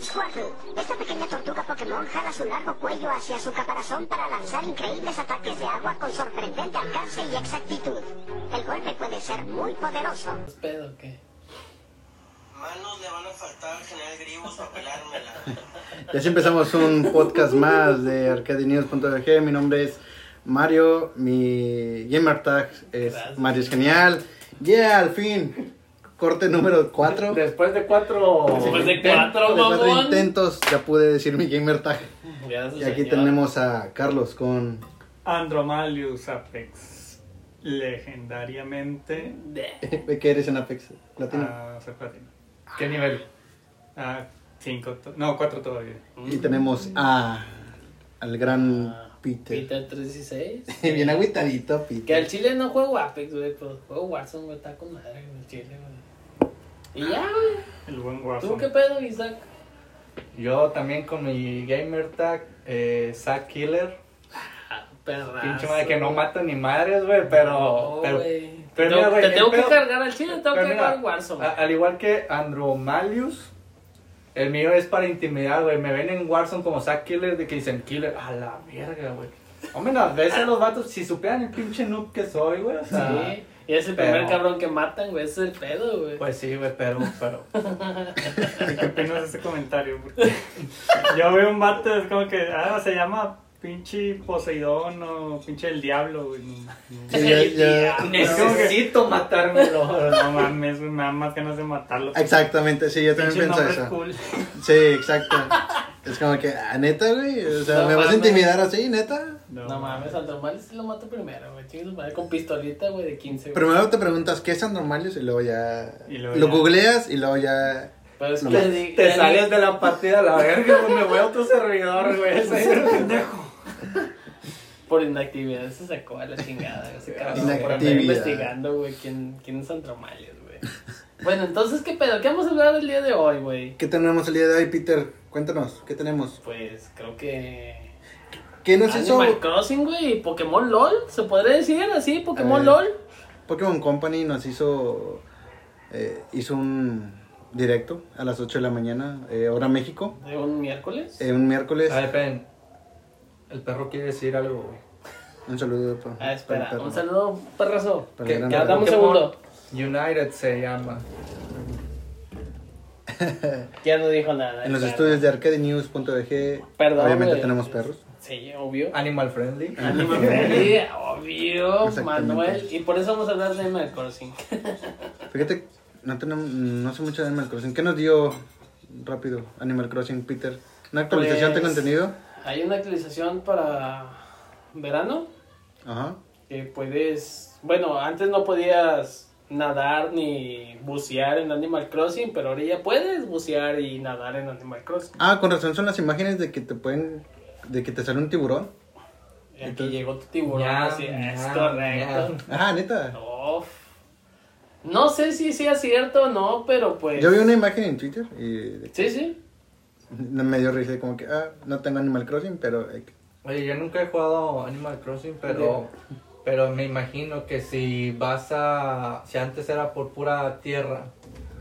Squirtle, esta pequeña tortuga Pokémon jala su largo cuello hacia su caparazón para lanzar increíbles ataques de agua con sorprendente alcance y exactitud. El golpe puede ser muy poderoso. ¿Es pedo qué? Manos le van a faltar al general Gribus para pelármela. Ya sí empezamos un podcast más de arcadinews.org. Mi nombre es Mario, mi gamer tag es Gracias. Mario es genial. Yeah, al fin. Corte número 4. Después de cuatro. Después de cuatro, De cuatro intentos ya pude decir mi gamer tag. Gracias, Y aquí señor. tenemos a Carlos con... Andromalius Apex. Legendariamente. De- ¿Qué eres en Apex platino. ¿Qué nivel? Ah, cinco. No, cuatro todavía. Y tenemos a... Al gran Ah, Peter. Peter 316. Bien agüitadito, Peter. Que al chile no juego Apex, güey, pero juego Warzone, güey, está con madre en el chile, güey. Y ya, güey. El buen ¿Tú Warzone. qué pedo, Isaac? Yo también con mi gamer tag, eh, Zack Killer. Ah, perra. Pinche madre que no mata ni madres, güey, pero. pero, güey. pero Te mira, tengo- Te que pedo- cargar al chile, tengo que mira, cargar Warzone. a- al igual que Andromalius, el mío es para intimidar, güey. Me ven en Warzone como Zack Killer de que dicen Killer. A la verga, güey. Hombre, a veces los vatos, si supieran el pinche noob que soy, güey. O sea, Sí. Y es el primer pero- cabrón que matan, güey. Ese es el pedo, güey. Pues sí, güey, pero. pero ¿Y ¿Qué opinas de ese comentario? Porque yo veo un vato, es como que, ah, se llama pinche Poseidón o pinche el diablo, güey. No, Sí, necesito matármelo. no mames, güey, me da más ganas de matarlo. Exactamente, sí, yo también pienso eso. cool. Sí, exacto. Es como que, ah, neta, güey. O sea, No ¿me vas a mames. intimidar así, neta? No, mames, Andromales sí lo mato primero, güey. Con pistolita, güey, de 15, güey. Primero te preguntas qué es Andromalius y luego ya. Y luego lo ya. googleas y luego ya. Pero es No que mames. Te di- sales de la partida a la verga, güey. Me voy a otro servidor, güey. pendejo. Por inactividad se sacó a la chingada. Ese cabrón, por andar investigando, güey, quién, quién es Andromalius, güey. Bueno, entonces, ¿qué pedo? ¿Qué vamos a hablar el día de hoy, güey? ¿Qué tenemos el día de hoy, Peter? Cuéntanos, ¿qué tenemos? Pues creo que. ¿Qué nos hizo Animal Crossing, güey, Pokémon LOL, ¿se podría decir así? Pokémon Eh, LOL. Pokémon Company? Nos hizo. eh, hizo un directo a las 8 de la mañana, eh, hora México, De un miércoles. eh, un miércoles. A ver, esperen. El perro quiere decir algo, güey. Un saludo pa- Ah, espera, perro. un saludo, perrazo. Que- perro. dame un segundo. United se llama. Ya no dijo nada. En los estudios de arcadenews.org, Perdón, obviamente güey. tenemos perros. Sí, obvio. Animal friendly. Animal Friendly, obvio. Manuel. Y por eso vamos a hablar de Animal Crossing. Fíjate, no, tenemos, no sé mucho de Animal Crossing. ¿Qué nos dio rápido Animal Crossing, Peter? ¿Una actualización Pues- de contenido? Hay una actualización para verano Ajá. que puedes. Bueno, antes no podías nadar ni bucear en Animal Crossing, pero ahora ya puedes bucear y nadar en Animal Crossing. Ah, con razón son las imágenes de que te pueden, de que te sale un tiburón. Y aquí Entonces- llegó tu tiburón, Ya, así, ya, es correcto. Ah, neta. Uf. No sé si sea cierto o no, pero pues. Yo vi una imagen en Twitter y Sí, sí. Me dio risa como que, ah, no tengo Animal Crossing, pero eh, Oye, yo nunca he jugado Animal Crossing, pero, pero me imagino que si vas a, si antes era por pura tierra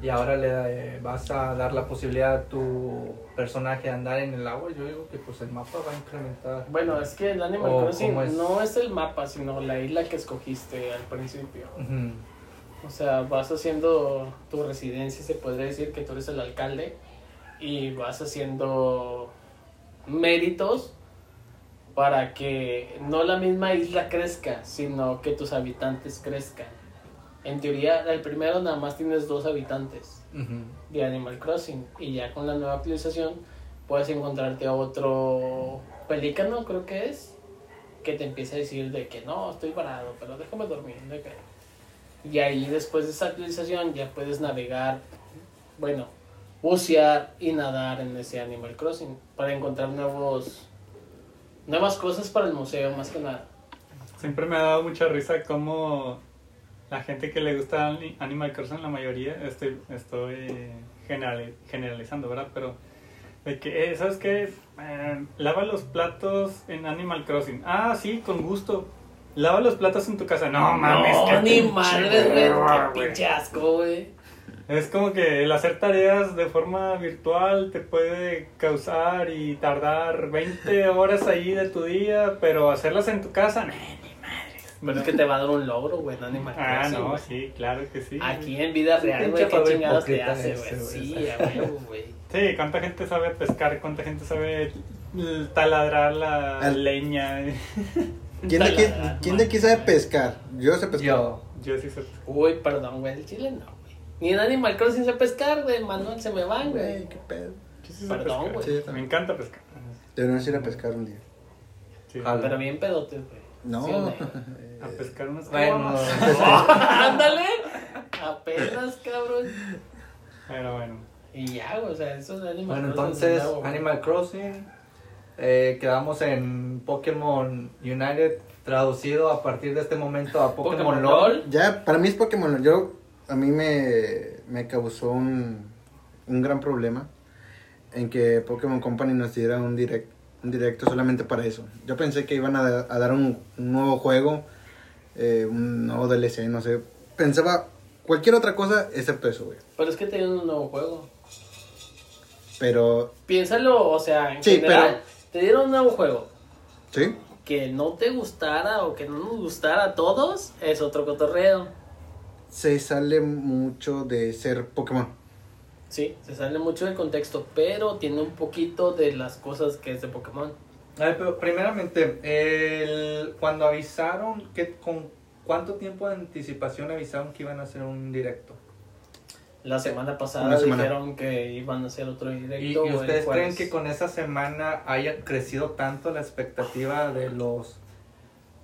y ahora le eh, vas a dar la posibilidad a tu personaje de andar en el agua, yo digo que pues el mapa va a incrementar. Bueno, es que el Animal O Crossing es. no es el mapa, sino la isla que escogiste al principio. O sea, vas haciendo tu residencia, se podría decir que tú eres el alcalde, y vas haciendo méritos para que no la misma isla crezca, sino que tus habitantes crezcan. En teoría, el primero nada más tienes dos habitantes de Animal Crossing, y ya con la nueva actualización puedes encontrarte a otro pelícano, creo que es, que te empieza a decir de que no, estoy parado, pero déjame dormir. Y ahí después de esa actualización ya puedes navegar, bueno, bucear y nadar en ese Animal Crossing para encontrar nuevos nuevas cosas para el museo más que nada. Siempre me ha dado mucha risa cómo la gente que le gusta Ani- Animal Crossing, la mayoría, estoy, estoy generali- generalizando, ¿verdad? Pero de que, eh, ¿sabes qué? Eh, lava los platos en Animal Crossing. Ah, sí, con gusto. Lava los platos en tu casa. No, mames. no, ni madres, güey, qué pinche asco, güey. Es como que el hacer tareas de forma virtual te puede causar y tardar 20 horas ahí de tu día, pero hacerlas en tu casa, ni. Pero es que te va a dar un logro, güey, no Animal Ah, Crossing, no, sí, claro que sí. Aquí en vida real, güey, qué chingados te hace, güey. Sí, a huevo, güey. Sí, cuánta gente sabe pescar, cuánta gente sabe taladrar la Al- leña. ¿Quién de, aquí, ¿Quién de aquí sabe pescar? Yo sé pescar. Yo. Yo sí sé. Uy, perdón, güey, el chile no, güey. Ni en Animal Crossing sé pescar, güey, Manuel, se me van, Güey, güey. qué pedo. Sí sé Perdón, güey. Sí, Me encanta pescar. Deberíamos ir a pescar un día. Sí. Pero bien pedotes, güey. No. A pescar unas Bueno. Ándale. Apenas, cabrón. Pero bueno. Y ya, güey, o sea, eso es Animal Bueno, Crossing entonces, nuevo, güey. Animal Crossing. eh, quedamos en Pokémon United, traducido a partir de este momento a Pokémon, Pokémon LOL. LOL. Ya, para mí es Pokémon. Yo, a mí me, me causó un, un gran problema en que Pokémon Company nos diera un, direct, un directo solamente para eso. Yo pensé que iban a, a dar un, un nuevo juego, eh, un nuevo DLC, no sé. Pensaba cualquier otra cosa excepto eso, güey. Pero es que te dieron un nuevo juego. Pero, Piénsalo, o sea, en Sí, general, te dieron un nuevo juego. ¿sí? Que no te gustara o que no nos gustara a todos, es otro cotorreo. Se sale mucho de ser Pokémon. Sí, se sale mucho del contexto, pero tiene un poquito de las cosas que es de Pokémon. A ver, pero primeramente, el, cuando avisaron, que ¿con cuánto tiempo de anticipación avisaron que iban a hacer un directo? La semana pasada semana. dijeron que iban a hacer otro ¿Y, directo. y el ustedes creen que con esa semana haya crecido tanto la expectativa de los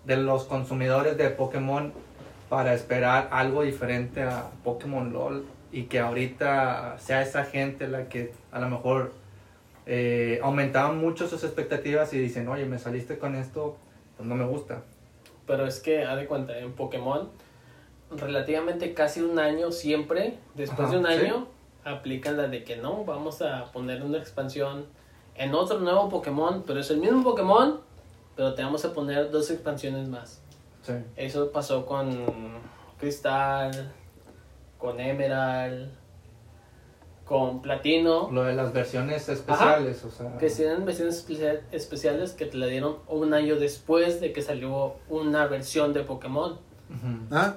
de los consumidores de Pokémon para esperar algo diferente a Pokémon LOL y que ahorita sea esa gente la que a lo mejor eh, aumentaban mucho sus expectativas y dicen, oye, me saliste con esto, pues no me gusta. Pero es que, haz de cuenta, en Pokémon, relativamente casi un año siempre, después Ajá, de un sí. año, aplican la de que no, vamos a poner una expansión en otro nuevo Pokémon, pero es el mismo Pokémon, pero te vamos a poner dos expansiones más. Sí. Eso pasó con Cristal, con Emerald, con Platino. Lo de las versiones especiales, o sea... Que tienen versiones especia- especiales que te la dieron un año después de que salió una versión de Pokémon. Ujú. Ah,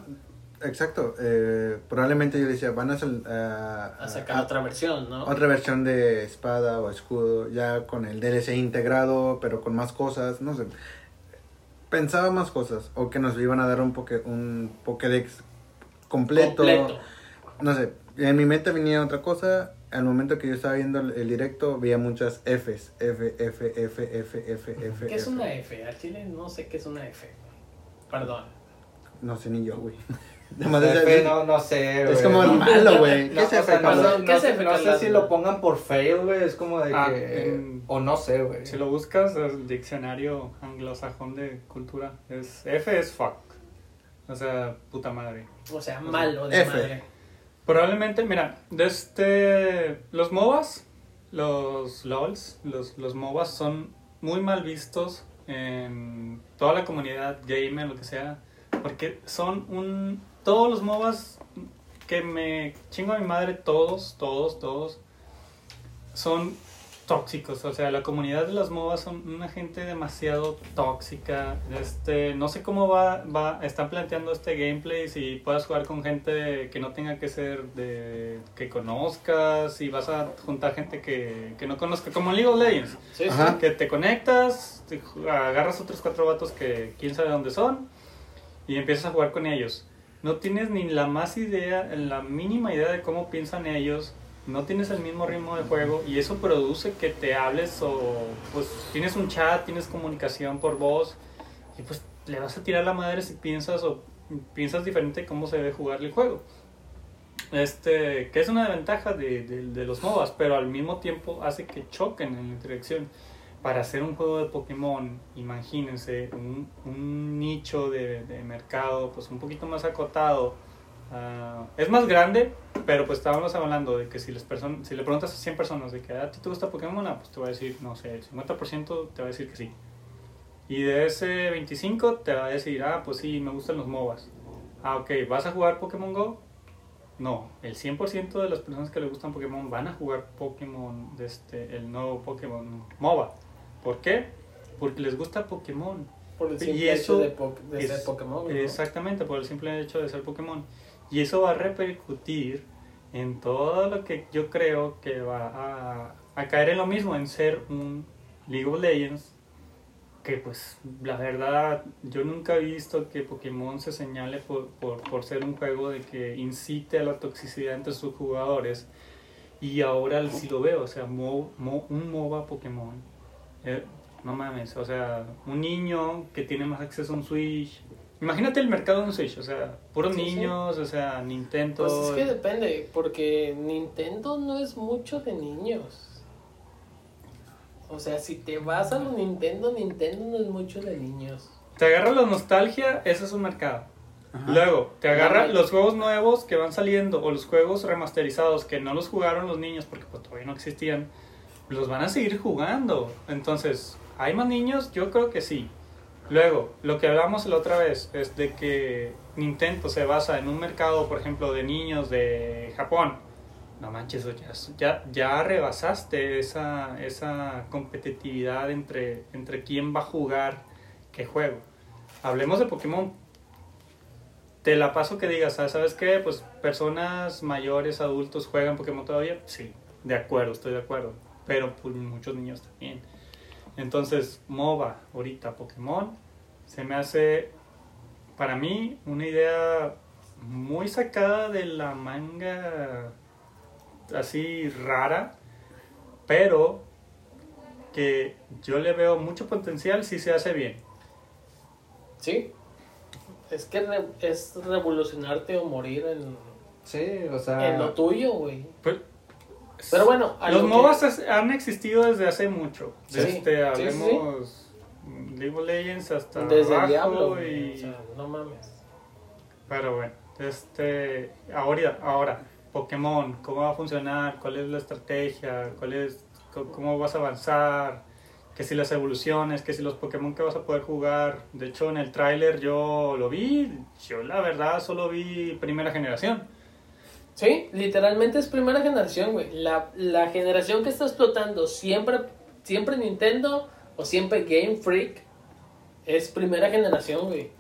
exacto. Eh, probablemente yo decía, van a, sal- a- A sacar a- otra versión, ¿no? otra versión de espada o escudo, ya con el DLC integrado, pero con más cosas, no sé. Pensaba más cosas, o que nos iban a dar un, poke, un Pokédex completo. Completo. No sé, en mi mente venía otra cosa. Al momento que yo estaba viendo el, el directo, veía muchas Fs. F, F, F, F, F, F. ¿Qué es una F? Al chile no sé qué es una F. Perdón. No sé ni yo, güey. Además, es- F, no, no sé, es como el malo, güey. ¿Qué No, es o sea, F, no, Carlos? sé- ¿Qué no es sé- F, no sé Carlos? si lo pongan por fail, güey. Es como de Ah, que. en- o no sé, güey. Si lo buscas, el diccionario anglosajón de cultura es F es fuck. O sea, puta madre. O sea, malo de F. madre. Probablemente, mira, de este, los MOBAs, los LOLs, los, los MOBAs son muy mal vistos en toda la comunidad gamer, lo que sea, porque son un... Todos los MOBAs que me chingo a mi madre, todos, todos, todos, son tóxicos, o sea, la comunidad de las MOBAs son una gente demasiado tóxica, este, no sé cómo va, va, están planteando este gameplay, si puedas jugar con gente que no tenga que ser de, que conozcas, si vas a juntar gente que, que no conozca, como en League of Legends, Sí, sí. Ajá. que te conectas, te agarras otros cuatro vatos que quién sabe dónde son y empiezas a jugar con ellos. No tienes ni la más idea, la mínima idea de cómo piensan ellos, no tienes el mismo ritmo de juego y eso produce que te hables o pues tienes un chat, tienes comunicación por voz y pues le vas a tirar la madre si piensas o piensas diferente de cómo se debe jugar el juego. Este, que es una desventaja de, de- de los MOBAs, pero al mismo tiempo hace que choquen en la interacción. Para hacer un juego de Pokémon, imagínense, un, un nicho de, de mercado pues un poquito más acotado. ah, es más grande, pero pues estábamos hablando de que si, personas, si le preguntas a 100 personas de que "Ah, a ti te gusta Pokémon, ah, pues te va a decir, no sé, el 50% te va a decir que sí. Y de ese 25 te va a decir, ah, pues sí, me gustan los MOBAs. Ah, ok, ¿vas a jugar Pokémon Go? no, el 100% de las personas que les gustan Pokémon van a jugar Pokémon, este, el nuevo Pokémon MOBA. ¿Por qué? Porque les gusta Pokémon. Por el Y simple eso hecho de, po- de es- ser Pokémon. ¿no? Exactamente, por el simple hecho de ser Pokémon. Y eso va a repercutir en todo lo que yo creo que va a, a caer en lo mismo, en ser un League of Legends. Que pues la verdad yo nunca he visto que Pokémon se señale por, por, por ser un juego de que incite a la toxicidad entre sus jugadores. Y ahora sí lo veo, o sea, mo- mo- un MOBA Pokémon. Eh, no mames, o sea, un niño que tiene más acceso a un Switch. Imagínate el mercado de un Switch, o sea, puros Sí, sí. niños, o sea, Nintendo. Pues es que depende, porque Nintendo no es mucho de niños. O sea, si te vas a lo Nintendo, Nintendo no es mucho de niños. Te agarra la nostalgia, ese es un mercado. Ajá. Luego, te agarra Ajá. los juegos nuevos que van saliendo o los juegos remasterizados que no los jugaron los niños porque pues, todavía no existían, los van a seguir jugando. Entonces, ¿hay más niños? Yo creo que sí. Luego, lo que hablamos la otra vez es de que Nintendo se basa en un mercado, por ejemplo, de niños de Japón. No manches, ya, ya, rebasaste esa, esa competitividad entre, entre quién va a jugar qué juego. Hablemos de Pokémon. Te la paso que digas, "Ah, ¿sabes qué? Pues personas mayores, adultos juegan Pokémon todavía. Sí, de acuerdo, estoy de acuerdo. Pero pues, muchos niños también. Entonces, MOBA, ahorita Pokémon, se me hace, para mí, una idea muy sacada de la manga, así rara, pero que yo le veo mucho potencial si se hace bien. ¿Sí? Es que re- es revolucionarte o morir en, Sí, o sea. en lo tuyo, güey. Pues, Pero bueno, los lo que- MOBAs han existido desde hace mucho. Sí, Desde, sí, sí, hablemos League of Legends hasta Desde abajo diablo, y... O sea, no mames. Pero bueno, este, ahora, ahora, Pokémon, ¿cómo va a funcionar? ¿Cuál es la estrategia? ¿Cuál es, ¿Cómo vas a avanzar? Que si las evoluciones, que si los Pokémon que vas a poder jugar. De hecho, en el tráiler yo lo vi, yo la verdad solo vi primera generación. Sí, literalmente es primera generación, güey. La, la generación que está explotando siempre, siempre Nintendo o siempre Game Freak es primera generación, güey.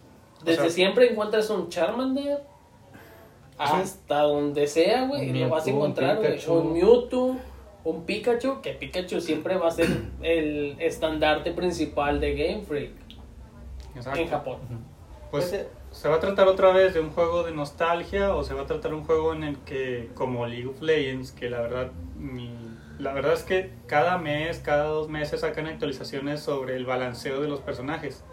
Desde sea- siempre encuentras un Charmander hasta donde sea, güey. Lo vas a encontrar, güey. Un Mewtwo, un Pikachu, que Pikachu siempre va a ser el estandarte principal de Game Freak Exacto. en Japón. Pues se va a tratar otra vez de un juego de nostalgia o se va a tratar un juego en el que, como League of Legends, que la verdad, mi- la verdad es que cada mes, cada dos meses sacan actualizaciones sobre el balanceo de los personajes.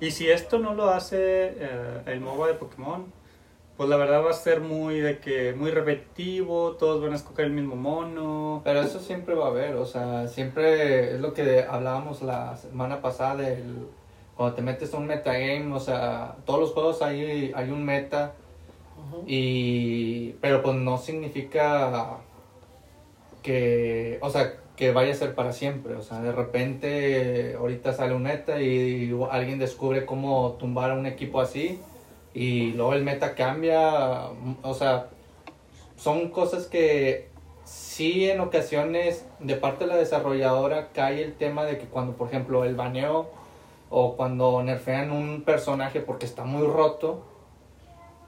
Y si esto no lo hace eh, el MOBA de Pokémon, pues la verdad va a ser muy de que muy repetitivo, todos van a escoger el mismo mono. Pero eso siempre va a haber, o sea, siempre es lo que hablábamos la semana pasada del cuando te metes a un metagame, o sea, todos los juegos hay, hay un meta y pero pues no significa que, o sea, que vaya a ser para siempre, o sea, de repente ahorita sale un meta y alguien descubre cómo tumbar a un equipo así y luego el meta cambia, o sea, son cosas que sí en ocasiones de parte de la desarrolladora cae el tema de que cuando por ejemplo el baneo o cuando nerfean un personaje porque está muy roto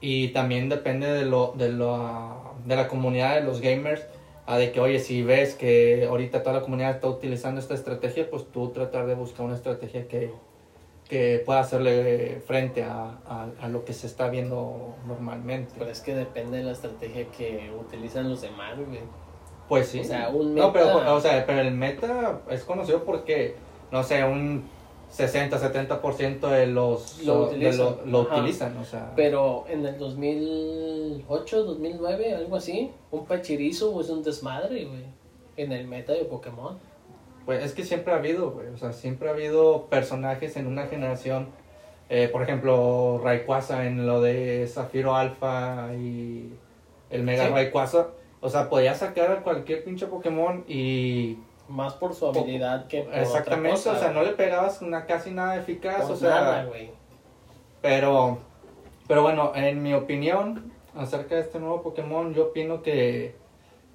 y también depende de lo de la, de la comunidad de los gamers a de que oye si ves que ahorita toda la comunidad está utilizando esta estrategia pues tú tratar de buscar una estrategia que que pueda hacerle frente a, a, a lo que se está viendo normalmente. Pero es que depende de la estrategia que utilizan los demás, güey. Pues sí. O sea, un No, pero, meta- o sea, pero el meta es conocido porque, no sé, un 60-70% de los Lo de utilizan. lo, lo Ajá. utilizan, o sea. Pero en el 2008, 2009, algo así, un pachirizo es un desmadre, güey. En el meta de Pokémon. Pues es que siempre ha habido, güey, o sea, siempre ha habido personajes en una generación, eh, por ejemplo, Rayquaza en lo de Zafiro Alpha y el Mega Sí. Rayquaza, o sea, podía sacar a cualquier pinche Pokémon y Más por su habilidad que por exactamente, otra cosa, o sea, no le pegabas una, casi nada eficaz, Pues o sea, nada, güey. Pero, pero bueno, en mi opinión, acerca de este nuevo Pokémon, yo opino que,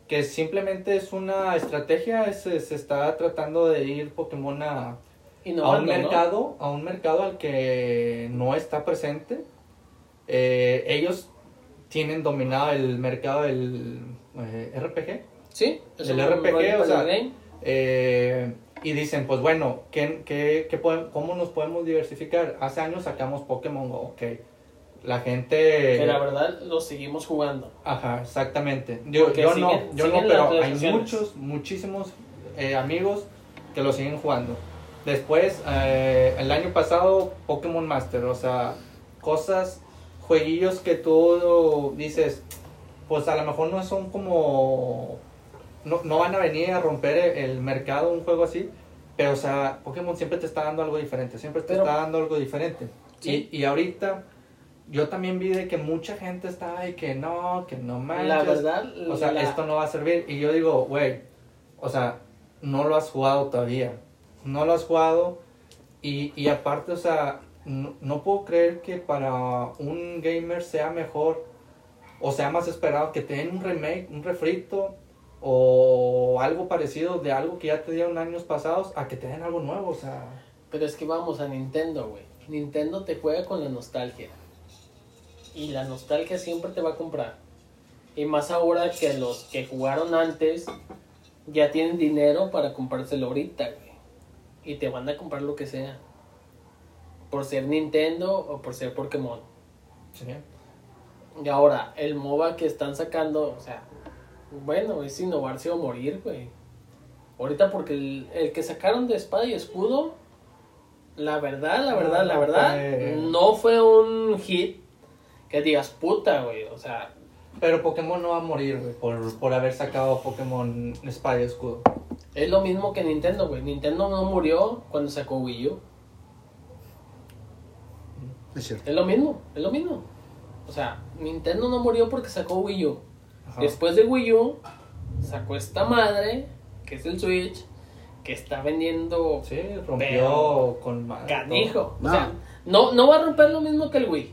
que simplemente es una estrategia, se, se está tratando de ir Pokémon a, a un mercado, a un mercado al que no está presente. Eh, ellos tienen dominado el mercado del eh, RPG. Sí, es un RPG, o sea, game. Eh, y dicen, pues bueno, ¿qué, qué, ¿cómo nos podemos diversificar? Hace años sacamos Pokémon Go, ok. La gente... que la verdad lo seguimos jugando. Ajá, exactamente. Yo, yo no, yo no, pero hay muchos, muchísimos eh, amigos que lo siguen jugando. Después, eh, el año pasado, Pokémon Master, o sea, cosas, jueguillos que tú dices, pues a lo mejor no son como, no, no van a venir a romper el mercado un juego así, pero o sea, Pokémon siempre te está dando algo diferente, siempre te Pero- está dando algo diferente. Sí. Y, y ahorita, yo también vi de que mucha gente está ahí que no, que no manches. La verdad, O sea, la- esto no va a servir. Y yo digo, güey, o sea, no lo has jugado todavía. No lo has jugado. Y, y aparte, o sea, no, no puedo creer que para un gamer sea mejor o sea más esperado que te den un remake, un refrito o algo parecido de algo que ya te dieron años pasados a que te den algo nuevo. O sea, Pero es que vamos a Nintendo, güey. Nintendo te juega con la nostalgia. Y la nostalgia siempre te va a comprar. Y más ahora que los que jugaron antes ya tienen dinero para comprárselo ahorita, güey. Y te van a comprar lo que sea. Por ser Nintendo o por ser Pokémon. sí. Y ahora, el MOBA que están sacando, o sea, bueno, es innovarse o morir, güey. Ahorita porque el, el que sacaron de espada y escudo, la verdad, la verdad, No, la verdad, fue- no fue un hit que digas puta, güey. O sea, Pero Pokémon no va a morir, güey, por, por haber sacado Pokémon Espada y Escudo. es lo mismo que Nintendo, güey. Nintendo no murió cuando sacó Wii U. Es cierto. Es lo mismo, es lo mismo. O sea, Nintendo no murió porque sacó Wii U. Ajá. Después de Wii U, sacó esta madre, que es el Switch, que está vendiendo Sí, rompió Pero- con canijo. No. O sea, no, no va a romper lo mismo que el Wii.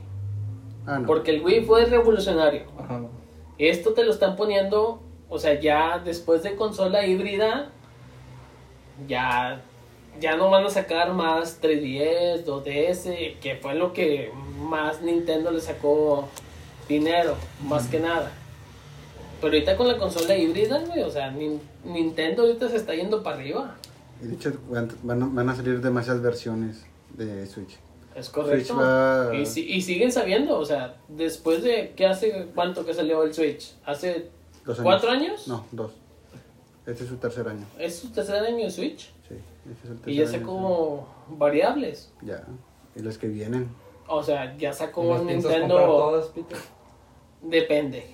Ah, no. Porque el Wii fue revolucionario. Ajá. Esto te lo están poniendo, o sea, ya después de consola híbrida, ya, ya no van a sacar más 3DS, 2DS, que fue lo que más Nintendo le sacó dinero, más que nada. Pero ahorita con la consola híbrida, güey, o sea, Nin- Nintendo ahorita se está yendo para arriba. Y de hecho, van, van a- salir demasiadas versiones de Switch. Es correcto. Va- Y, si- y siguen sabiendo, o sea, después de que hace cuánto que salió el Switch, hace Dos años. cuatro años, No, dos. Este es su tercer año. es su tercer año de Switch. Sí, este es el tercer Y ya año, sacó variables. sí. Ya. Y los que vienen. O sea, ya sacó ¿Las Nintendo. todas, Peter? Depende.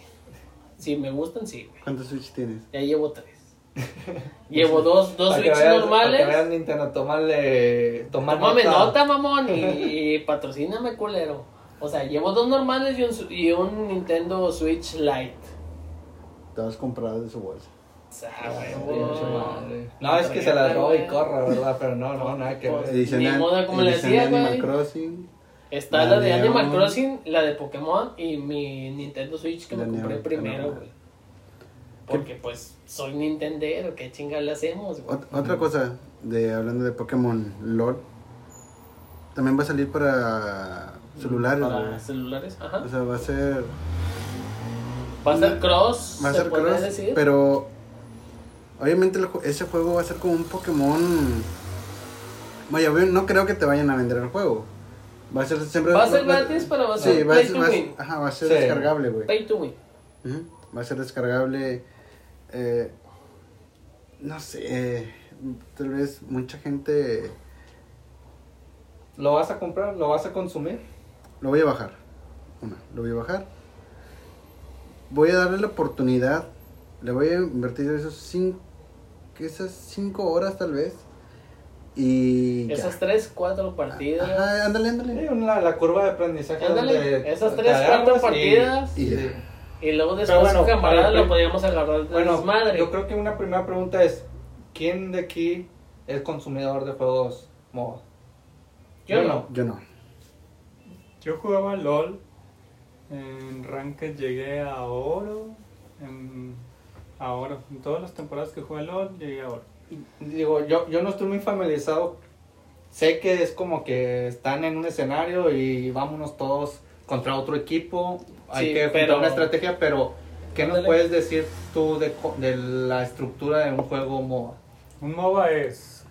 Si me gustan, sí, güey. ¿Cuántos Switch tienes? Ya llevo tres. llevo dos, dos Switch veas- Para que normales. veas Nintendo, tómale, toma Tómame nota, mamón, y, y patrocíname, culero. O sea, llevo dos normales y un, y un Nintendo Switch Lite. Todas compradas de su bolsa. Huevo. madre. No, es que se la roba y corra, ¿verdad? Pero no, no, nada que ver. Edición, Ni de- modo, como le edición de decía, Animal. Crossing. Está La la de. Animal Crossing, la de Pokémon y mi Nintendo Switch que La me compré primero, güey. Porque pues soy Nintendero, ¿qué chinga le hacemos, güey? Ot- otra cosa, de hablando de Pokémon LOL. También va a salir para celulares. Para güey. celulares, ajá. O sea, va a ser. Va a ser cross, Va a se ser cross, decir. pero obviamente ese juego va a ser como un Pokémon. Vaya, no creo que te vayan a vender el juego. Va a ser siempre. Va a ser gratis, pero va a ser sí, va a ser, va ajá, va a ser Sí. descargable, güey. Pay to win. Va a ser descargable. eh, no sé. Tal vez mucha gente ¿Lo vas a comprar? ¿Lo vas a consumir? Lo voy a bajar. Una, lo voy a bajar. Voy a darle la oportunidad. Le voy a invertir esos cinco, esas cinco horas tal vez. Y ya. Esas tres, cuatro partidas. Ajá, ándale, Sí, ándale. una- la curva de aprendizaje. Ándale, donde esas tres, cuatro y- partidas. Y ya. Sí. Y luego después bueno, su camarada lo podíamos agarrar de Bueno, desmadre. yo creo que una primera pregunta es: ¿quién de aquí es consumidor de juegos MOBA? Yo no. Yo no. Yo jugaba LOL En Ranked llegué a oro. En, a oro. En todas las temporadas que jugué LOL llegué a oro. Digo, yo, yo no estoy muy familiarizado. Sé que es como que están en un escenario y vámonos todos contra otro equipo. Hay Sí, que pero- una estrategia, pero ¿qué nos puedes decir tú de, co- de la estructura de un juego MOBA? Un MOBA es,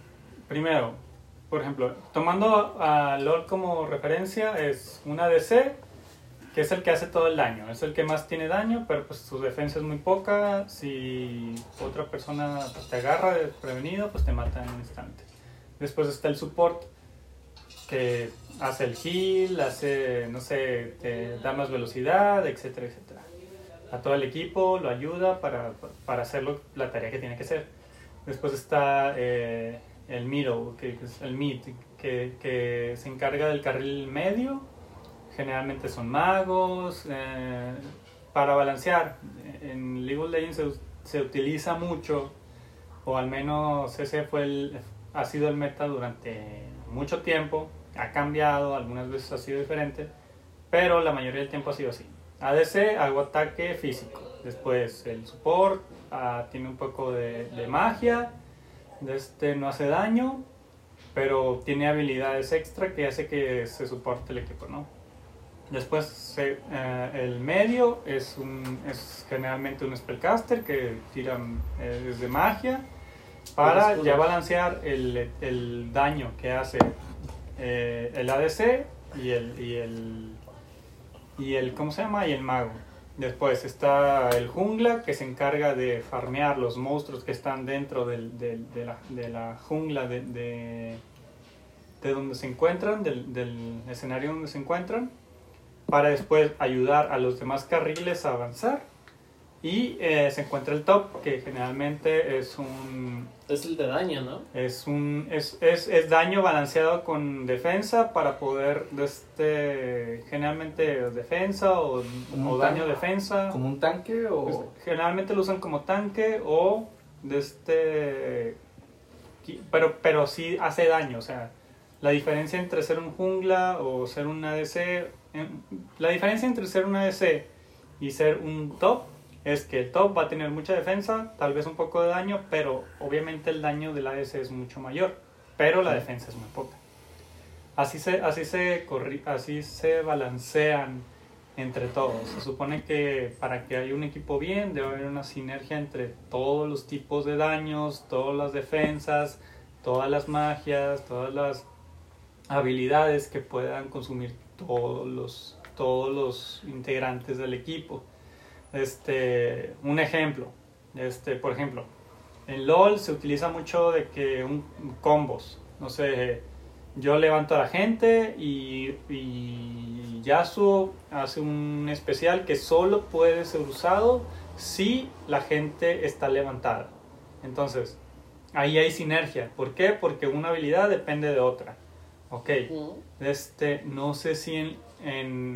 primero, por ejemplo, tomando a LOL como referencia, es una DC, que es el que hace todo el daño, es el que más tiene daño, pero pues su defensa es muy poca, si otra persona pues, te agarra desprevenido, pues te mata en un instante. Después está el support, que hace el heal, hace, no sé, te da más velocidad, etcétera, etcétera. A todo el equipo lo ayuda para, para hacer la tarea que tiene que hacer. Después está eh, el middle, que, que es el mid, que, que se encarga del carril medio. Generalmente son magos. eh, para balancear, en League of Legends se, se utiliza mucho, o al menos ese fue el, ha sido el meta durante mucho tiempo. Ha cambiado, algunas veces ha sido diferente, pero la mayoría del tiempo ha sido así. ADC, hago ataque físico. Después el support ah, tiene un poco de, de magia. Este no hace daño, pero tiene habilidades extra que hace que se soporte el equipo, ¿no? Después se- eh, el medio es, un, es generalmente un spellcaster que tira eh, es de magia para ya balancear el, el daño que hace eh, el ADC y el, y el y el ¿cómo se llama? y el mago. Después está el jungla que se encarga de farmear los monstruos que están dentro del- del- de, la, de la jungla de, de, de donde se encuentran, del, del escenario donde se encuentran, para después ayudar a los demás carriles a avanzar. Y eh, se encuentra el top, que generalmente es un, Es el de daño, ¿no? es, un, es, es, es daño balanceado con defensa para poder, de este, generalmente defensa o, o daño defensa. ¿Como un tanque o...? Pues, generalmente lo usan como tanque o de este... Pero, pero sí hace daño, o sea, la diferencia entre ser un jungla o ser un ADC... em, La diferencia entre ser un ADC y ser un top es que el top va a tener mucha defensa, tal vez un poco de daño, pero obviamente el daño del ADC es mucho mayor, pero la defensa es muy poca. Así se, así se, así se balancean entre todos. Se supone que para que haya un equipo bien debe haber una sinergia entre todos los tipos de daños, todas las defensas, todas las magias, todas las habilidades que puedan consumir todos los, todos los integrantes del equipo. Este, un ejemplo, este, por ejemplo, en LOL se utiliza mucho de que un combos, no sé, yo levanto a la gente y, y Yasuo hace un especial que solo puede ser usado si la gente está levantada. Entonces, ahí hay sinergia. ¿Por qué? Porque una habilidad depende de otra. Ok, este, no sé si en, en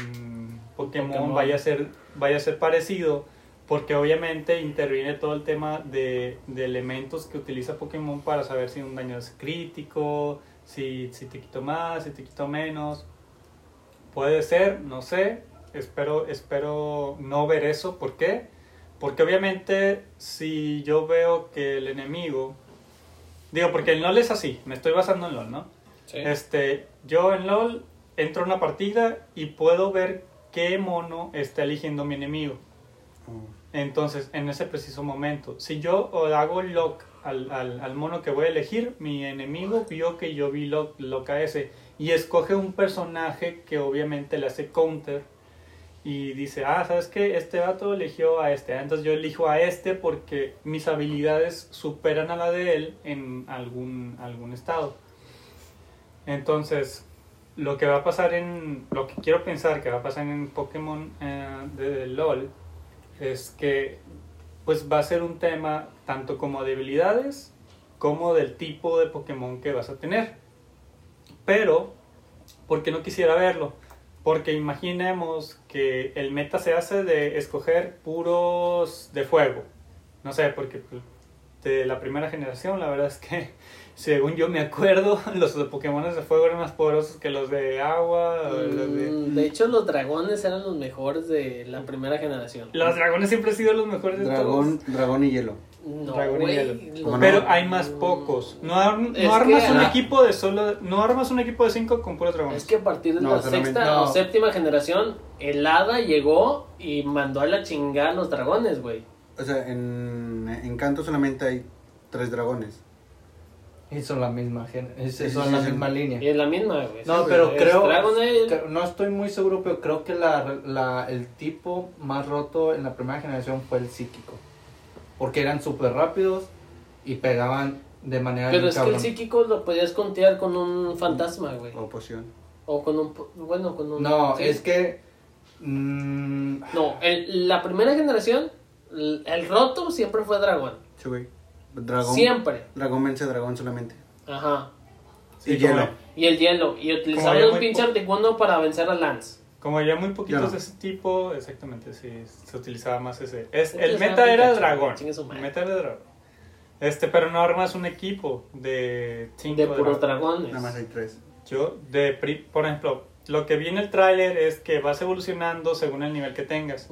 Pokémon, Pokémon. Vaya, a ser, vaya a ser parecido, porque obviamente interviene todo el tema de, de elementos que utiliza Pokémon para saber si un daño es crítico, si, si te quito más, si te quito menos. Puede ser, no sé, espero, espero no ver eso. ¿Por qué? Porque obviamente si yo veo que el enemigo... Digo, porque el LOL es así, me estoy basando en LOL, ¿no? Sí. Este, yo en LOL entro a una partida y puedo ver qué mono está eligiendo mi enemigo. Entonces, en ese preciso momento, si yo hago lock al, al, al mono que voy a elegir, mi enemigo vio que yo vi lock, lock a ese y escoge un personaje que obviamente le hace counter y dice, ah, ¿sabes qué? Este vato eligió a este. Entonces yo elijo a este porque mis habilidades superan a la de él en algún, algún estado. Entonces, lo que va a pasar en. Lo que quiero pensar que va a pasar en Pokémon eh, de LOL es que pues va a ser un tema tanto como de habilidades como del tipo de Pokémon que vas a tener. Pero, ¿por qué no quisiera verlo? Porque imaginemos que el meta se hace de escoger puros de fuego. No sé, porque pues, de la primera generación. La verdad es que, según yo me acuerdo, los de Pokémon de fuego eran más poderosos que los de agua. o los de- Mm, De hecho, los dragones eran los mejores de la primera generación. Los dragones siempre han sido los mejores de Dragón, dragón y hielo. No, Dragón y güey, hielo. los- ¿Cómo no? Pero hay más pocos. No, ar- no armas que- un ah. equipo de solo. No armas un equipo de cinco con puros dragones. Es que a partir de No, la sexta no. o séptima generación, el hada llegó y mandó a la chingada a los dragones, güey. O sea, en Encanto solamente hay tres dragones. Y son la misma, es- Sí, son sí, la sí. misma línea. Y es la misma, güey. No, Sí, pero creo, no estoy muy seguro, pero creo que la, la- el tipo más roto en la primera generación fue el psíquico. Porque eran súper rápidos y pegaban de manera Pero es que el psíquico lo podías contear con un fantasma, güey. O poción. O con un... po- Bueno, con un... No, sí. es que... mm, No, el- la primera generación, el, el roto siempre fue dragón. Sí, güey. Dragón. Siempre. Dragón vence dragón solamente. Ajá. Sí, y como- hielo. Y el hielo. Y utilizaban había un pinche articuno para vencer a Lance. Como había muy poquitos de ese tipo, exactamente, sí, se utilizaba más ese. Es, el meta era Pikachu, dragón. El meta era dragón. Este, pero no armas un equipo de cinco De puros dragones. Nada más hay tres. Yo, de, pri- por ejemplo, lo que vi en el tráiler es que vas evolucionando según el nivel que tengas.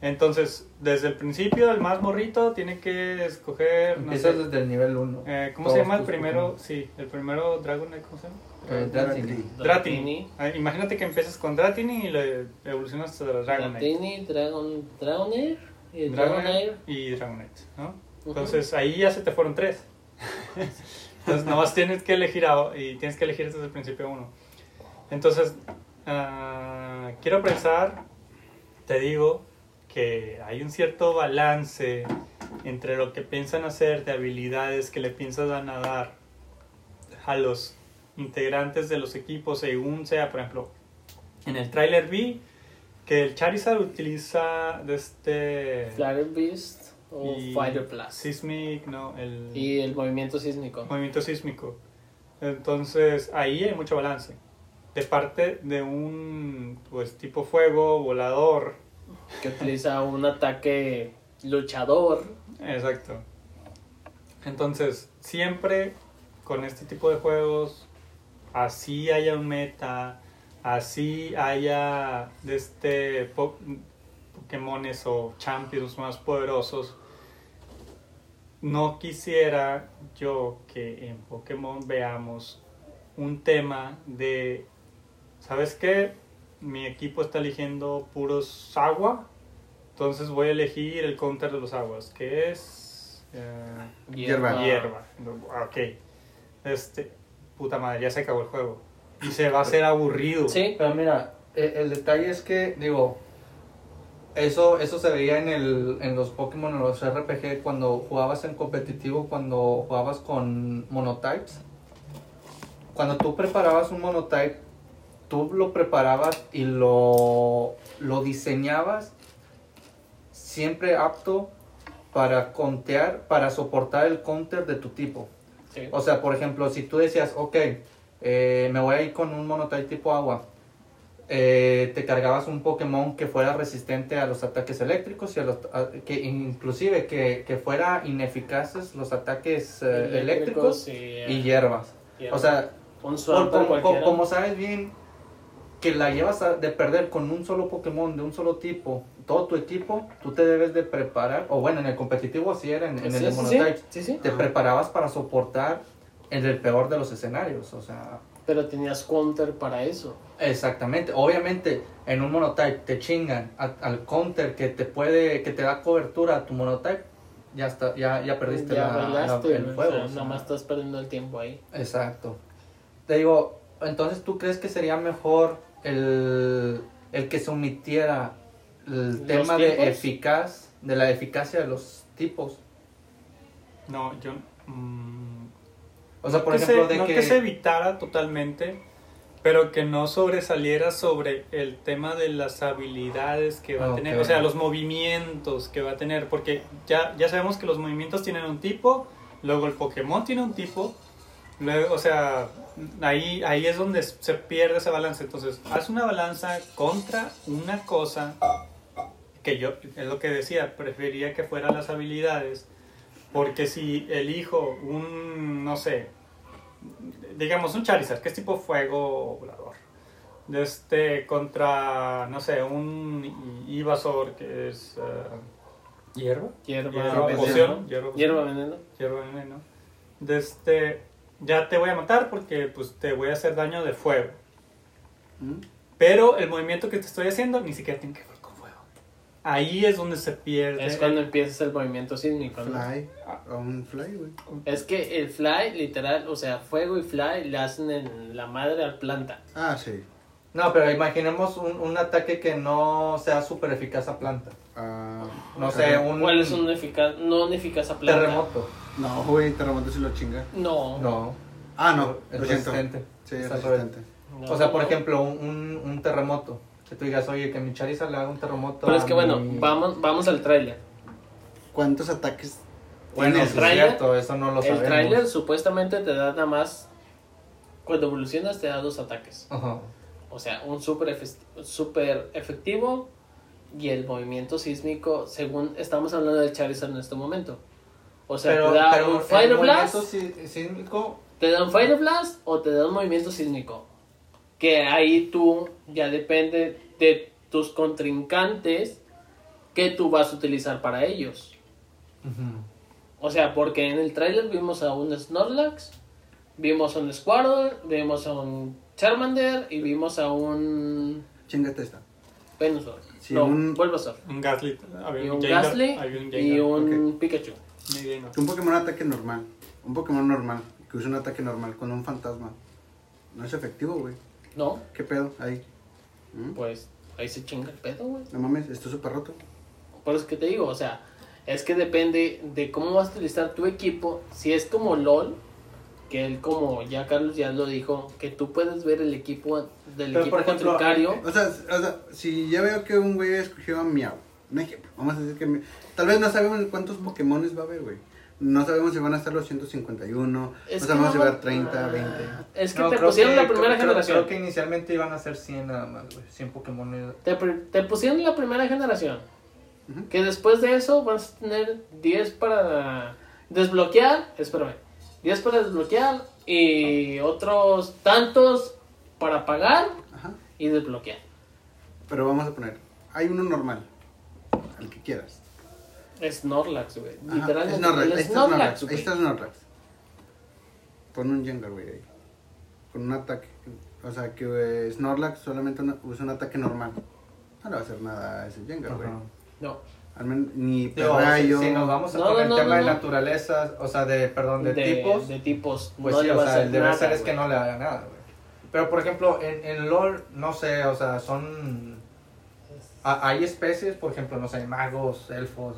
Entonces, desde el principio, el más morrito tiene que escoger, no Empiezas sé, desde el nivel 1. eh, ¿cómo se llama el primero? Sí, el primero Dragonite, ¿cómo se llama? Eh, Dratini. Dratini. Ah, imagínate que empiezas con Dratini y le evolucionas hasta Dragonite. Dratini, Dragon, Dragonair y Dragonair y Dragonite, ¿no? Entonces ahí ya se te fueron tres. Entonces nomás tienes que elegir a- y tienes que elegir desde el principio uno. Entonces, ah, quiero pensar, te digo, que hay un cierto balance entre lo que piensan hacer de habilidades que le piensan a dar a los integrantes de los equipos según sea, por ejemplo, en el tráiler vi que el Charizard utiliza de este Flare Beast o Fighter Plus. Sismic, no, el Y el movimiento sísmico. movimiento sísmico. Entonces, ahí hay mucho balance. De parte de un pues tipo fuego, volador. Que utiliza un ataque luchador. Exacto. Entonces, siempre con este tipo de juegos, así haya un meta, así haya de este po- Pokémones o Champions más poderosos, no quisiera yo que en Pokémon veamos un tema de, ¿sabes qué? Mi equipo está eligiendo puros agua, entonces voy a elegir el counter de los aguas, que es... eh, Hierba. hierba. Ok. Este, puta madre, ya se acabó el juego. Y se va a hacer aburrido. Sí. Pero mira, eh, el detalle es que, digo, eso, eso se veía en, el, en los Pokémon, en los RPG, cuando jugabas en competitivo, cuando jugabas con monotypes. Cuando tú preparabas un monotype, tú lo preparabas y lo, lo diseñabas siempre apto para contear, para soportar el counter de tu tipo. Sí. O sea, por ejemplo, si tú decías, ok, eh, me voy a ir con un monotype tipo agua, eh, te cargabas un Pokémon que fuera resistente a los ataques eléctricos y a los, a- que inclusive que, que fuera ineficaces los ataques eh, eléctricos, y, y hierbas. hierba. O sea, un como, como sabes bien que la llevas a- de perder con un solo Pokémon de un solo tipo, todo tu equipo, tú te debes de preparar, o bueno, en el competitivo así era, en, en Sí, el de sí, sí. Sí, sí. te preparabas para soportar en el peor de los escenarios, o sea, Pero tenías counter para eso. exactamente, obviamente en un monotype te chingan a- al counter que te puede, que te da cobertura a tu monotype, ya está, ya, ya perdiste ya la- la- bailaste, el o juego. sea, o sea. nada más estás perdiendo el tiempo ahí. Exacto. Te digo, entonces tú crees que sería mejor el, el que se omitiera el ¿Los tema de eficaz, de la eficacia de los tipos. No, yo... mm, O sea, por que ejemplo, se, de no que, que se evitara totalmente, pero que no sobresaliera sobre el tema de las habilidades que va a tener, Ok. o sea, los movimientos que va a tener, porque ya, ya sabemos que los movimientos tienen un tipo, luego el Pokémon tiene un tipo, luego, o sea, ahí, ahí es donde se pierde ese balance, entonces, haz una balanza contra una cosa que yo, es lo que decía, prefería que fueran las habilidades, Porque si elijo un, no sé, digamos un Charizard, que es tipo fuego volador, de este contra, no sé, un Ivasaur que es eh, ¿Hierba? Hierba, hierba veneno. poción, hierba Hierba poción, veneno. hierba veneno. De este, ya te voy a matar porque pues te voy a hacer daño de fuego. ¿Mm? Pero el movimiento que te estoy haciendo ni siquiera tiene que ver con fuego. Ahí es donde se pierde. Es cuando empiezas el movimiento sísmico. ¿no? Fly. A un fly, güey. Es que el fly, literal, o sea, fuego y fly le hacen en la madre al planta. Ah, sí. No, pero imaginemos un, un ataque que no sea súper eficaz a planta. Ah, No sé, un ¿Cuál es un eficaz, no un eficaz a planta? terremoto. No, güey, terremoto si lo chinga. No. No, Ah, no, es lo siento. resistente. Sí, es resistente. No, O sea, por ejemplo, un, un, un terremoto. Que tú digas, oye, que mi Charizard le haga un terremoto. Pero es a que bueno, mi- vamos, vamos al tráiler. ¿Cuántos ataques Bueno, el sí es tráiler- cierto, eso no lo El sabemos. tráiler supuestamente te da nada más, cuando evolucionas te da dos ataques. Ajá. O sea, un super, efes- super efectivo y el movimiento sísmico, según estamos hablando del Charizard en este momento. O sea, pero, te da pero un Fire Blast, sísmico, te da un Fire Blast o te da un movimiento sísmico. Que ahí tú ya depende de tus contrincantes que tú vas a utilizar para ellos. O sea, porque en el tráiler vimos a un Snorlax, vimos a un Squirtle, vimos a un Charmander y vimos a un Chingate esta. Venusaur. Sí, no, un- Bulbasaur. Un Gasly. había Y un un y un Pikachu. No. Un Pokémon ataque normal. Un Pokémon normal. Que use un ataque normal con un fantasma. No es efectivo, güey. No, ¿Qué pedo? Ahí. ¿Mm? pues ahí se chinga el pedo, güey. No mames, esto es súper roto. Por eso que te digo, o sea, es que depende de cómo vas a utilizar tu equipo. Si es como LOL, que él como ya Carlos ya lo dijo, que tú puedes ver el equipo del Pero, equipo por ejemplo, contrario. O sea, o sea, si ya veo que un güey escogió a Miau, un ejemplo, vamos a decir que tal vez no sabemos cuántos Pokémones va a haber, güey. No sabemos si van a estar los 151, Es no sabemos si no va a haber 30, Ah, 20. Es que No, te pusieron que- la primera creo- generación. Creo que inicialmente iban a ser 100 nada más, güey. 100 Pokémon. Te, pr- te pusieron la primera generación. Que después de eso vas a tener 10 para desbloquear. Espérame. 10 para desbloquear y otros tantos para pagar Ajá. y desbloquear. Pero vamos a poner, hay uno normal, el que quieras. Snorlax, güey. Literalmente. Snorlax, está Snorlax, güey. está Snorlax. Pon un Jengar, güey, ahí. Con un ataque. O sea, que Snorlax solamente una- usa un ataque normal. No le va a hacer nada a ese Jengar, güey. No. Al menos ni Perrayo. si, si nos vamos a No, con no, el no, tema no, de no. naturaleza, o sea, de, perdón, de, tipos, de tipos. pues no sí, le o sea, el deber ser es que no le haga nada, güey. Pero, por ejemplo, en, en LoL, no sé, o sea, son... a- hay especies, por ejemplo, no sé, magos, elfos,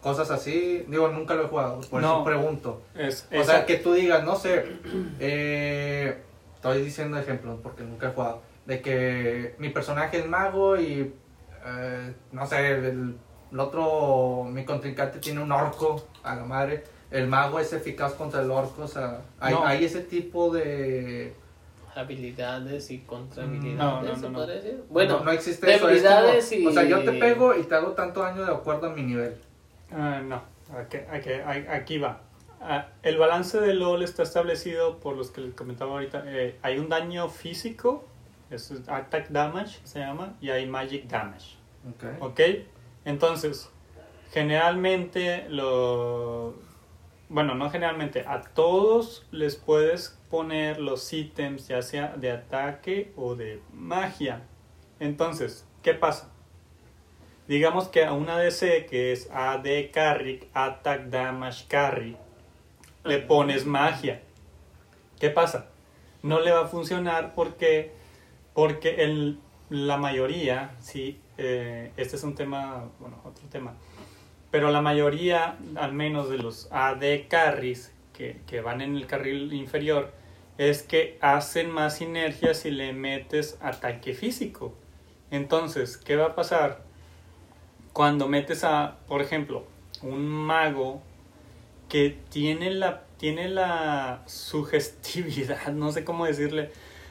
cosas así. Digo, nunca lo he jugado, por No. eso pregunto. Es, O sea, que tú digas, no sé, eh, estoy diciendo ejemplos porque nunca he jugado, de que mi personaje es mago y, eh, no sé, el, el otro, mi contrincante tiene un orco a la madre, el mago es eficaz contra el orco, o sea, hay, No. hay ese tipo de... Habilidades y contra habilidades, No, no, ¿se no, podría decir? Bueno, no, no existe eso, es como- y... o sea, yo te pego y te hago tanto daño de acuerdo a mi nivel. Ah, no, aquí, aquí- aquí va. Ah, el balance de LOL está establecido por los que les comentaba ahorita. Eh, hay un daño físico, es attack damage se llama, y hay magic damage. Okay. ¿Ok? Entonces, generalmente lo... Bueno, no generalmente, a todos les puedes poner los ítems ya sea de ataque o de magia. Entonces, ¿qué pasa? Digamos que a una DC que es AD Carry, Attack Damage Carry, le pones magia. ¿Qué pasa? No le va a funcionar porque, porque el, la mayoría, sí, eh, este es un tema, bueno, otro tema, pero la mayoría, al menos de los AD Carries que, que van en el carril inferior, es que hacen más sinergia si le metes ataque físico. Entonces, ¿qué va a pasar? Cuando metes a, por ejemplo, un mago que tiene la, tiene la sugestividad, no sé cómo decirle,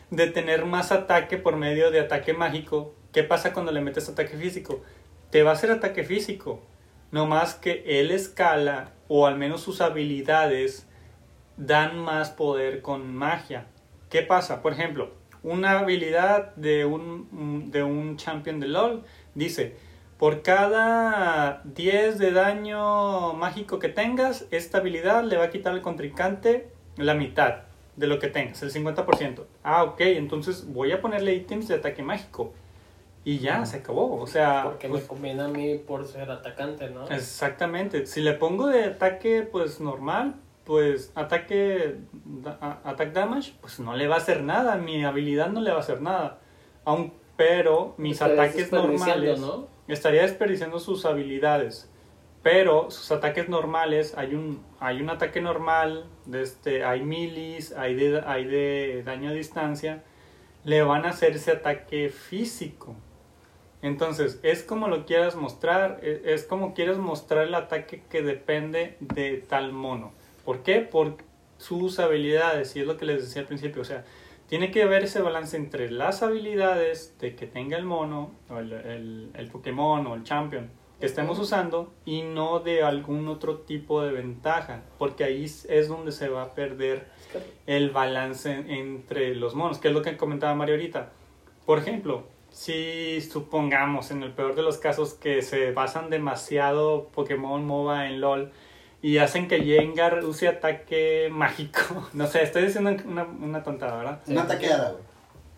de tener más ataque por medio de ataque mágico. ¿Qué pasa cuando le metes ataque físico? Te va a hacer ataque físico, No más que él escala, o al menos sus habilidades, dan más poder con magia. ¿Qué pasa? Por ejemplo, una habilidad de un, de un champion de LOL dice, por cada 10 de daño mágico que tengas, esta habilidad le va a quitar al contrincante la mitad de lo que tengas, el 50%. Ah, ok, entonces voy a ponerle ítems de ataque mágico. Y ya, se acabó. O sea, Porque pues, me conviene a mí por ser atacante, ¿no? Exactamente. Si le pongo de ataque, pues normal, pues ataque, attack damage, pues no le va a hacer nada. Mi habilidad no le va a hacer nada. Aun, pero mis ataques normales, ¿no? estaría desperdiciando sus habilidades. Pero sus ataques normales, hay un, hay un ataque normal, de este, hay milis, hay de, hay de daño a distancia, le van a hacer ese ataque físico. Entonces, es como lo quieras mostrar, e- es como quieres mostrar el ataque que depende de tal mono. ¿Por qué? Por sus habilidades, y es lo que les decía al principio, o sea, tiene que haber ese balance entre las habilidades de que tenga el mono, o el, el, el Pokémon o el Champion que estemos usando, y no de algún otro tipo de ventaja, porque ahí es- es donde se va a perder el balance entre los monos, que es lo que comentaba Mario ahorita. Por ejemplo, si supongamos en el peor de los casos que se basan demasiado Pokémon MOBA en LOL y hacen que Jengar use ataque mágico. No sé, estoy diciendo una, una tontada, ¿verdad? Una taqueada, güey.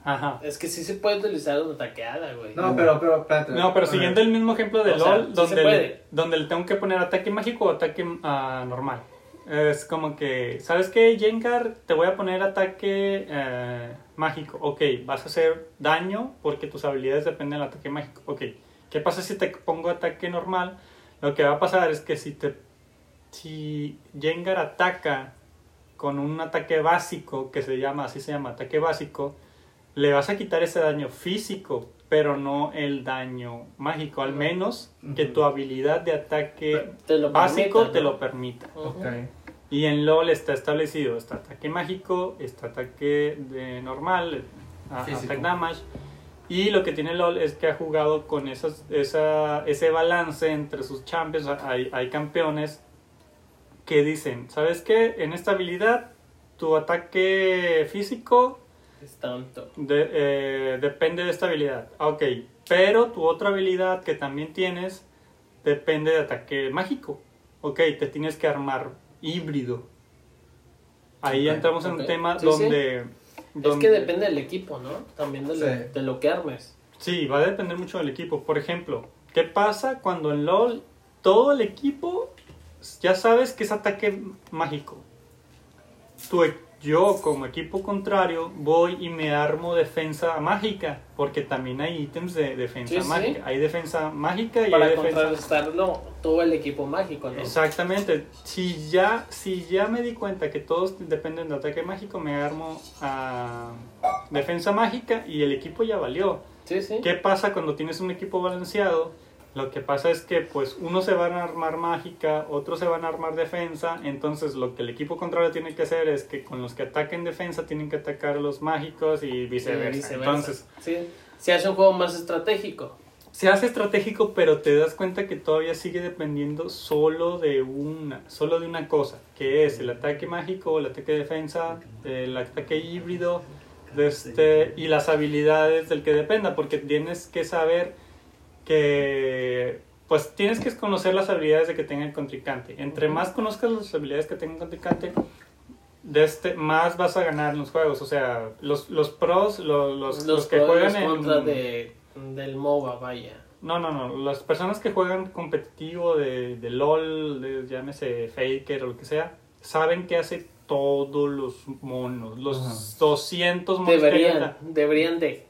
Ajá. Es que sí se puede utilizar una taqueada, güey. No, pero, pero, espérate. No, pero siguiendo el mismo ejemplo de O sea, LOL, sí se donde, puede. le, donde le tengo que poner ataque mágico o ataque ah, normal. Es como que, ¿sabes qué, Jengar? Te voy a poner ataque eh, mágico. Ok, vas a hacer daño porque tus habilidades dependen del ataque mágico. Ok, ¿qué pasa si te pongo ataque normal? Lo que va a pasar es que si te si Jengar ataca con un ataque básico, que se llama, así se llama, ataque básico, le vas a quitar ese daño físico, pero no el daño mágico, al menos que tu habilidad de ataque Te lo básico permita, te lo permita. Y en LOL está establecido, está ataque mágico, está ataque de normal, attack damage. Y lo que tiene LOL es que ha jugado con esas, esa, ese balance entre sus champions. Hay, hay campeones que dicen, ¿sabes qué? En esta habilidad, tu ataque físico Es tanto. de- eh, depende de esta habilidad. Ah, Ok, pero tu otra habilidad que también tienes depende de ataque mágico. Ok, te tienes que armar híbrido. Ahí entramos en un tema Sí, donde, Es donde- que depende del equipo, ¿no? También de, lo, Sí. de lo que armes. Sí, va a depender mucho del equipo. Por ejemplo, ¿qué pasa cuando en LOL todo el equipo ya sabes que es ataque mágico? Tu yo como equipo contrario voy y me armo defensa mágica, porque también hay ítems de defensa Sí, sí. mágica. Hay defensa mágica y Para hay defensa... contrarrestarlo todo el equipo mágico, ¿no? Exactamente. Si ya, si ya me di cuenta que todos dependen de ataque mágico, me armo a defensa mágica y el equipo ya valió. Sí, sí. ¿Qué pasa cuando tienes un equipo balanceado? Lo que pasa es que pues uno se van a armar mágica, otros se van a armar defensa, entonces lo que el equipo contrario tiene que hacer es que con los que ataquen defensa tienen que atacar los mágicos y viceversa. Viceversa. Entonces, sí. Se hace un juego más estratégico. se hace estratégico, pero te das cuenta que todavía sigue dependiendo solo de una, solo de una cosa, que es el ataque mágico, el ataque de defensa, el ataque híbrido, de este, y las habilidades del que dependa, porque tienes que saber que pues tienes que conocer las habilidades de que tenga el contrincante. Entre más conozcas las habilidades que tenga el contrincante, de este, más vas a ganar en los juegos. O sea, los, los pros, los, los, los que juegan en... contra de, del MOBA, vaya. No, no, no. Las personas que juegan competitivo de, de LOL, de, llámese Faker o lo que sea, saben que hace todos los monos. Los Ajá. 200 monos Deberían, deberían de.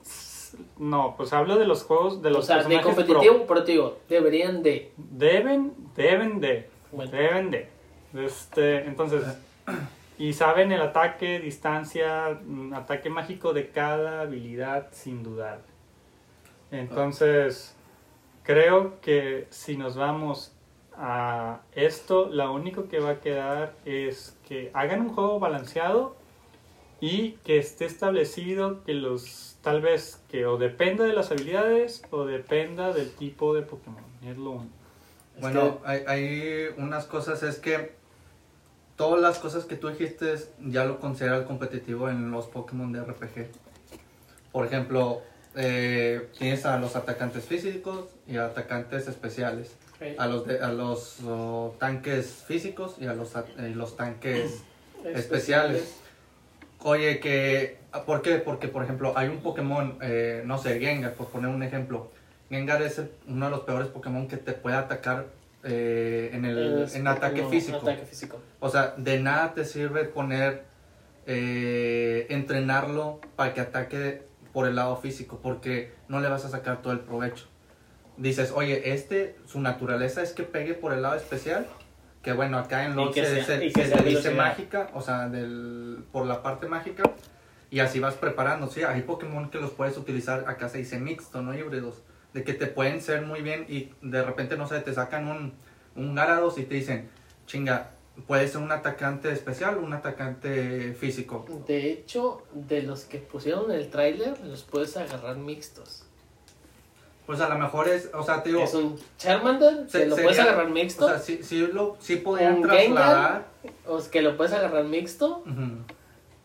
No, pues hablo de los juegos, de los o sea, de personajes pro. competitivo, pero te digo, deberían de. Deben, deben de. Bueno. Deben de. Este, entonces, y saben el ataque, distancia, mm, ataque mágico de cada habilidad sin dudar. Entonces, creo que si nos vamos a esto, lo único que va a quedar es que hagan un juego balanceado y que esté establecido que los tal vez que o dependa de las habilidades o dependa del tipo de Pokémon. Es lo único. Bueno, hay, hay unas cosas, es que todas las cosas que tú dijiste ya lo considera el competitivo en los Pokémon de RPG. Por ejemplo, eh, tienes a los atacantes físicos y a atacantes especiales. A los, de- a los oh, tanques físicos y a los, a- y los tanques especiales. Oye, que... ¿Por qué? Porque, por ejemplo, hay un Pokémon, eh, no sé, Gengar, por poner un ejemplo. Gengar es el- uno de los peores Pokémon que te puede atacar eh, en, el, Es- en ataque no, físico. Ataque físico. O sea, de nada te sirve poner, eh, entrenarlo para que ataque por el lado físico, porque no le vas a sacar todo el provecho. Dices, oye, este, su naturaleza es que pegue por el lado especial, que bueno, acá en LoL se, sea- se- se dice mágica, o sea, del, por la parte mágica, y así vas preparando. Sí, hay Pokémon que los puedes utilizar, acá se dice mixto, no híbridos, de que te pueden ser muy bien y de repente, no sé, te sacan un, un Gyarados y te dicen, chinga, puede ser un atacante especial o un atacante físico. De hecho, de los que pusieron el tráiler, los puedes agarrar mixtos. Pues a lo mejor es, o sea, te digo, Es un Charmander, se- que lo sería- puedes agarrar mixto. o sea, sí, sí, lo, sí podían Un trasladar. o es que lo puedes agarrar mixto. Ujú.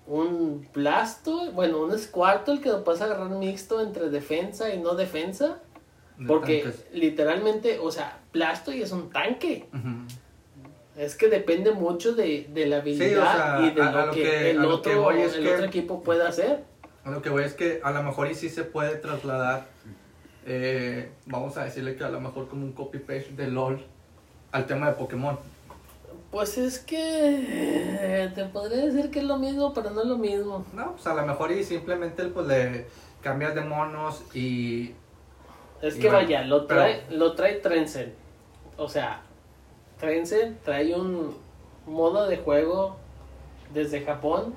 Un Blasto, bueno, un Squirtle que lo puedes agarrar mixto entre defensa y no defensa. de Porque tanques. literalmente, o sea, Blasto y es un tanque. Es que depende mucho de, de la habilidad sea, y de a- a lo, que, que- el, lo otro, que el que- otro equipo puede hacer. A Lo que voy es que a lo mejor y sí se puede trasladar, eh, vamos a decirle que a lo mejor como un copy-paste de LOL al tema de Pokémon. Pues es que eh, te podría decir que es lo mismo, pero no es lo mismo. No, pues a lo mejor y simplemente pues le cambias de monos y... Es Y que bueno, vaya, lo pero- trae, lo trae Trensen. O sea, Trensen trae un modo de juego desde Japón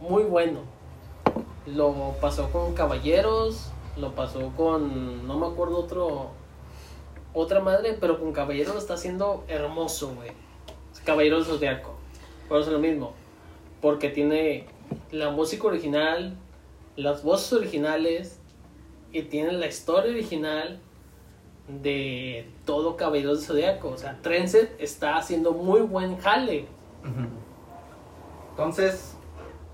muy bueno. Lo pasó con Caballeros, lo pasó con, no me acuerdo otro, otra madre, pero con Caballeros lo está haciendo hermoso, güey. Caballeros Zodiaco. Por eso es lo mismo. Porque tiene la música original, las voces originales, y tiene la historia original de todo Caballeros del Zodiaco. O sea, Trendset está haciendo muy buen jale. Entonces,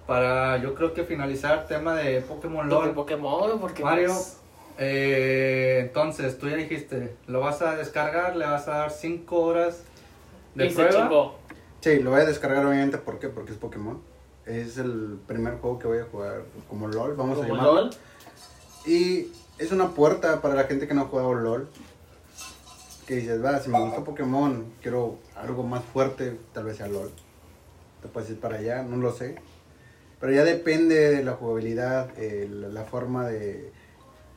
para yo creo que finalizar tema de Pokémon LOL, Pokémon, porque Mario, pues, eh, entonces tú ya dijiste, lo vas a descargar, le vas a dar 5 horas de y se prueba. chingó. Sí, lo voy a descargar obviamente, ¿por qué? Porque es Pokémon. Es el primer juego que voy a jugar como LOL, vamos a Como llamarlo. LOL. Y es una puerta para la gente que no ha jugado LOL. Que dices, va, si me gusta Pokémon, quiero algo más fuerte, tal vez sea LOL. Te puedes ir para allá, no lo sé. Pero ya depende de la jugabilidad, eh, la, la forma de...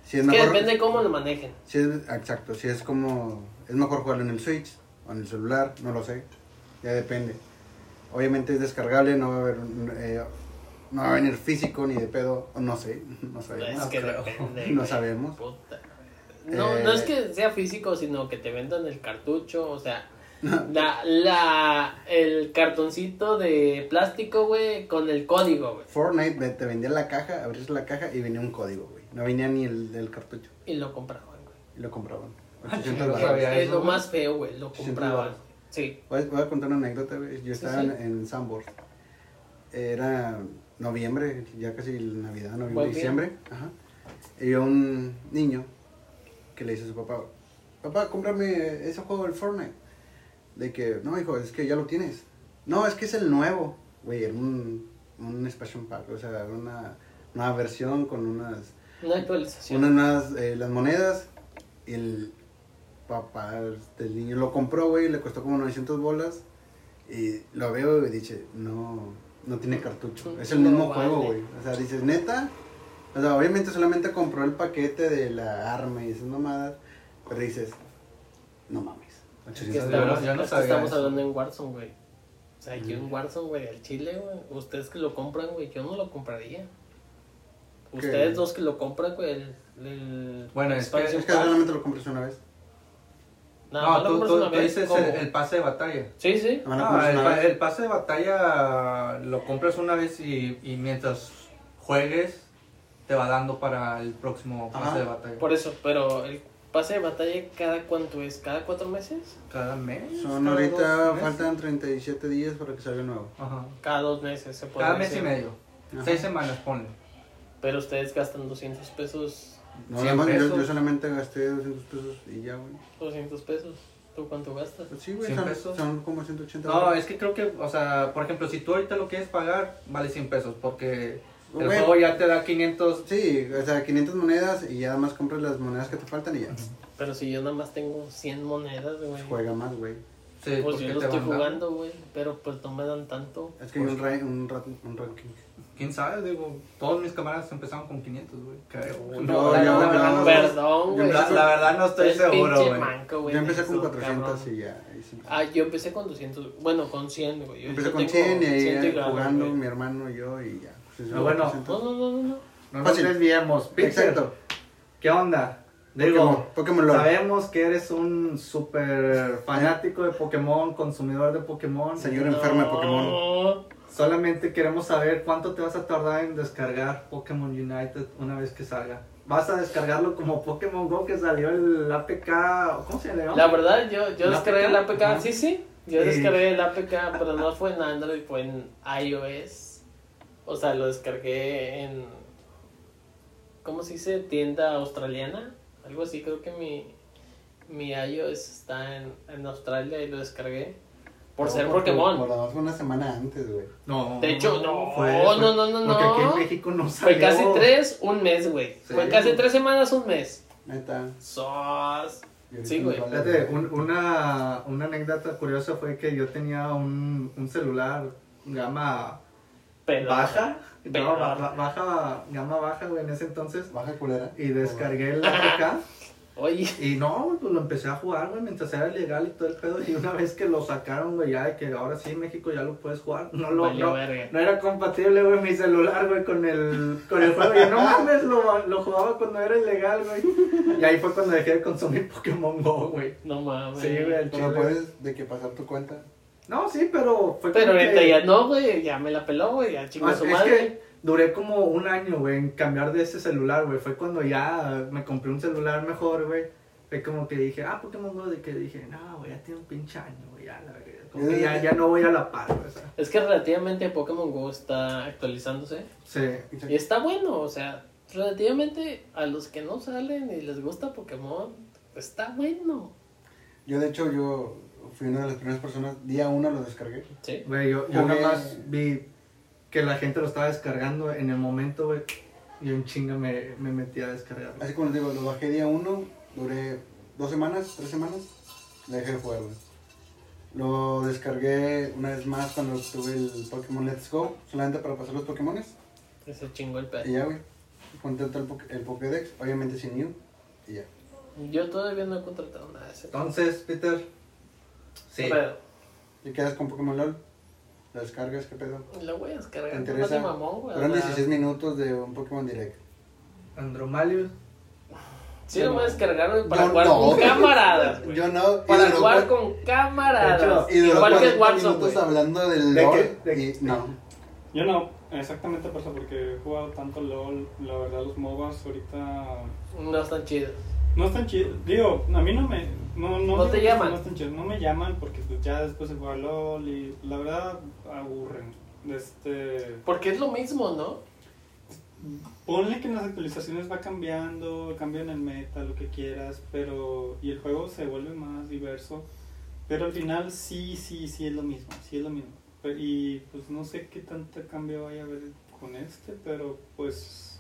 Si es Es que mejor, depende cómo lo manejen. si es, exacto, si es como... Es mejor jugarlo en el Switch o en el celular, no lo sé. Ya depende. Obviamente es descargable, no va a haber... un- eh, no va a venir físico ni de pedo, no sé, no sabemos. Es que creo. depende. No güey. sabemos. Puta. No, Eh, no es que sea físico, sino que te vendan el cartucho, o sea, la, la, el cartoncito de plástico, güey, con el código, güey. Fortnite te vendía la caja, abrías la caja y venía un código, güey. No venía ni el del cartucho. Y lo compraban, güey. Y lo compraban. 800 chinga, dólares. sabía Es eso, lo más feo, güey, lo 800 compraban. dólares. Sí. Voy, voy a contar una anécdota, güey. Yo estaba sí. en, en Sambor. Era noviembre, ya casi Navidad, noviembre, Buen diciembre. Ajá. Y había un niño que le dice a su papá, papá, cómprame ese juego del Fortnite. De que, no, hijo, es que ya lo tienes. No, es que es el nuevo. Güey, era un, un expansion pack, o sea, una nueva versión con unas Una actualización. unas nuevas, eh, las monedas y el papá del niño lo compró, güey, le costó como 900 bolas y lo veo y dice, no, no tiene cartucho, es el mismo vale. juego, güey, o sea, dices, neta, o sea, obviamente solamente compró el paquete de la arma y esas mamadas, pero dices, no mames, Es que 800 yo estamos, no- yo no es que sabía estamos eso. hablando en Warzone, güey. O sea, yo en Warzone, güey, al chile, güey. Ustedes que lo compran, güey, yo no lo compraría. Ustedes dos que lo compran, güey, el, el Bueno, es que- Es que solamente lo compras una vez. Nada No, tú, tú- tú dices el, el pase de batalla. Sí, sí. Ah, compras el, el pase de batalla lo compras una vez y, y mientras juegues te va dando para el próximo pase Ajá. de batalla. Por eso, pero el pase de batalla, ¿cada cuánto es? ¿Cada cuatro meses? Cada mes. Son cada ahorita dos meses. faltan 37 días para que salga nuevo. Ajá. Cada dos meses, se puede Cada mes y medio. Ajá. Seis semanas, ponle. Pero ustedes gastan 200 pesos, No, 100 además, yo, yo solamente gasté 200 pesos y ya, güey. 200 pesos. ¿Tú cuánto gastas? Pues sí, güey, 100 son, pesos. son como 180 No, es que creo que, o sea, por ejemplo, si tú ahorita lo quieres pagar, vale 100 pesos, porque el juego ya te da 500. Sí, o sea, 500 monedas y ya nada más compras las monedas que te faltan y ya. Pero si yo nada más tengo 100 monedas, güey. Juega más, güey. Sí, Pues porque yo lo te estoy jugando, güey. Pero pues no me dan tanto. Es que hay un, ra- un, ra- un ranking. ¿Quién sabe? Digo, todos mis camaradas empezaron con 500, güey, creo. No, la, yo- la verdad no, Perdón, güey. la, la verdad no estoy Es seguro, güey. Yo empecé con Eso, 400 cabrón. y ya. sí. Ah, yo empecé con 200. Bueno, con 100, güey. Yo Empecé yo con tengo 100 y ahí 100 algo, jugando güey. mi hermano y yo y ya. Pues, Ah, bueno. 400. No, no, no, no, no. No nos desviemos. Exacto. ¿qué onda? Pokémon, Digo, Pokémon Lore. sabemos que eres un súper fanático de Pokémon, consumidor de Pokémon. Señor enfermo de Pokémon. Solamente queremos saber cuánto te vas a tardar en descargar Pokémon United una vez que salga. ¿Vas a descargarlo como Pokémon Go que salió el APK? ¿Cómo se llama? La verdad, yo, yo ¿El descargué el APK? Sí, sí. Yo descargué el APK, pero no fue en Android, fue en iOS. O sea, lo descargué en. ¿Cómo se dice? Tienda australiana. Algo así, creo que mi, mi iOS está en, en Australia y lo descargué. Por No, ser porque- Pokémon. Por lo menos fue una semana antes, güey. No. De hecho, no, fue- no, no, no, no. Porque aquí en México no salió. Fue casi tres, un mes, güey. Sí. Fue casi tres semanas, un mes. Neta. Sos. Sí, güey. Fíjate, un- una, una anécdota curiosa fue que yo tenía un, un celular gama baja. No, Pero- ba- ba- baja, gama baja, güey, en ese entonces. Baja culera. Y descargué el APK. Oye. Y no, pues lo empecé a jugar, güey, mientras era ilegal y todo el pedo. Y una vez que lo sacaron, güey, ya de que ahora sí en México ya lo puedes jugar. No, lo, no, no era compatible, güey, mi celular, güey, con el, con el juego. Y no mames, lo, lo jugaba cuando era ilegal, güey. Y ahí fue cuando dejé de consumir Pokémon Go, güey. No mames. Sí, güey, al Pero puedes de que pasar tu cuenta. No, sí, pero fue Pero como ahorita que- ya no, güey. Ya me la peló, güey. Ya chingó Ah, su es madre. que duré como un año, güey, en cambiar de ese celular, güey. Fue cuando ya me compré un celular mejor, güey. Fue como que dije, ah, Pokémon Go, de que dije, no, güey, ya tiene un pinche año, güey, ya, la verdad. Como que ya, ya no voy a la par, güey, o sea. Es que relativamente Pokémon Go está actualizándose. Sí. Y está bueno, o sea, relativamente a los que no salen y les gusta Pokémon, está bueno. Yo, de hecho, yo fui una de las primeras personas. Día uno lo descargué. Sí. Güey, yo, yo Jugué- nada más vi que la gente lo estaba descargando en el momento, güey. Y un chinga me, me metí a descargarlo. Así como les digo, lo bajé día uno. Duré dos semanas, tres semanas. Le dejé de jugar, güey. Lo descargué una vez más cuando tuve el Pokémon Let's Go. Solamente para pasar los Pokémones. Ese chingó el Y pedo. ya, güey. Contento el, el Pokédex. Obviamente sin Mew. Y ya. Yo todavía no he contratado nada de ese. Entonces, Peter. Sí. Y quedas con Pokémon LOL. Lo descargas, qué pedo. lo voy a descargar. ¿Te no interesa? mamón, güey. Fueron o sea, 16 minutos de un Pokémon Direct. Andromalius. Sí, lo voy a descargar güey, para Yo jugar no. con camaradas, güey. Yo no. Para jugar con camaradas. Y duró Igual que 40 Warzone, minutos hablando del ¿De LOL. qué? ¿De y qué? no. Yo no, exactamente por eso, porque he jugado tanto LOL, la verdad los MOBAs ahorita No están chidos. no están chidos. Digo, a mí no me... No, no, No te llaman. No, me llaman porque pues, ya después de jugar LOL y la verdad aburren. Este, Porque es lo mismo, ¿no? ponle que en las actualizaciones va cambiando, cambian el meta, lo que quieras, pero... Y el juego se vuelve más diverso. Pero al final sí, sí, sí es lo mismo, sí es lo mismo. Y pues no sé qué tanto cambio vaya a haber con este, pero pues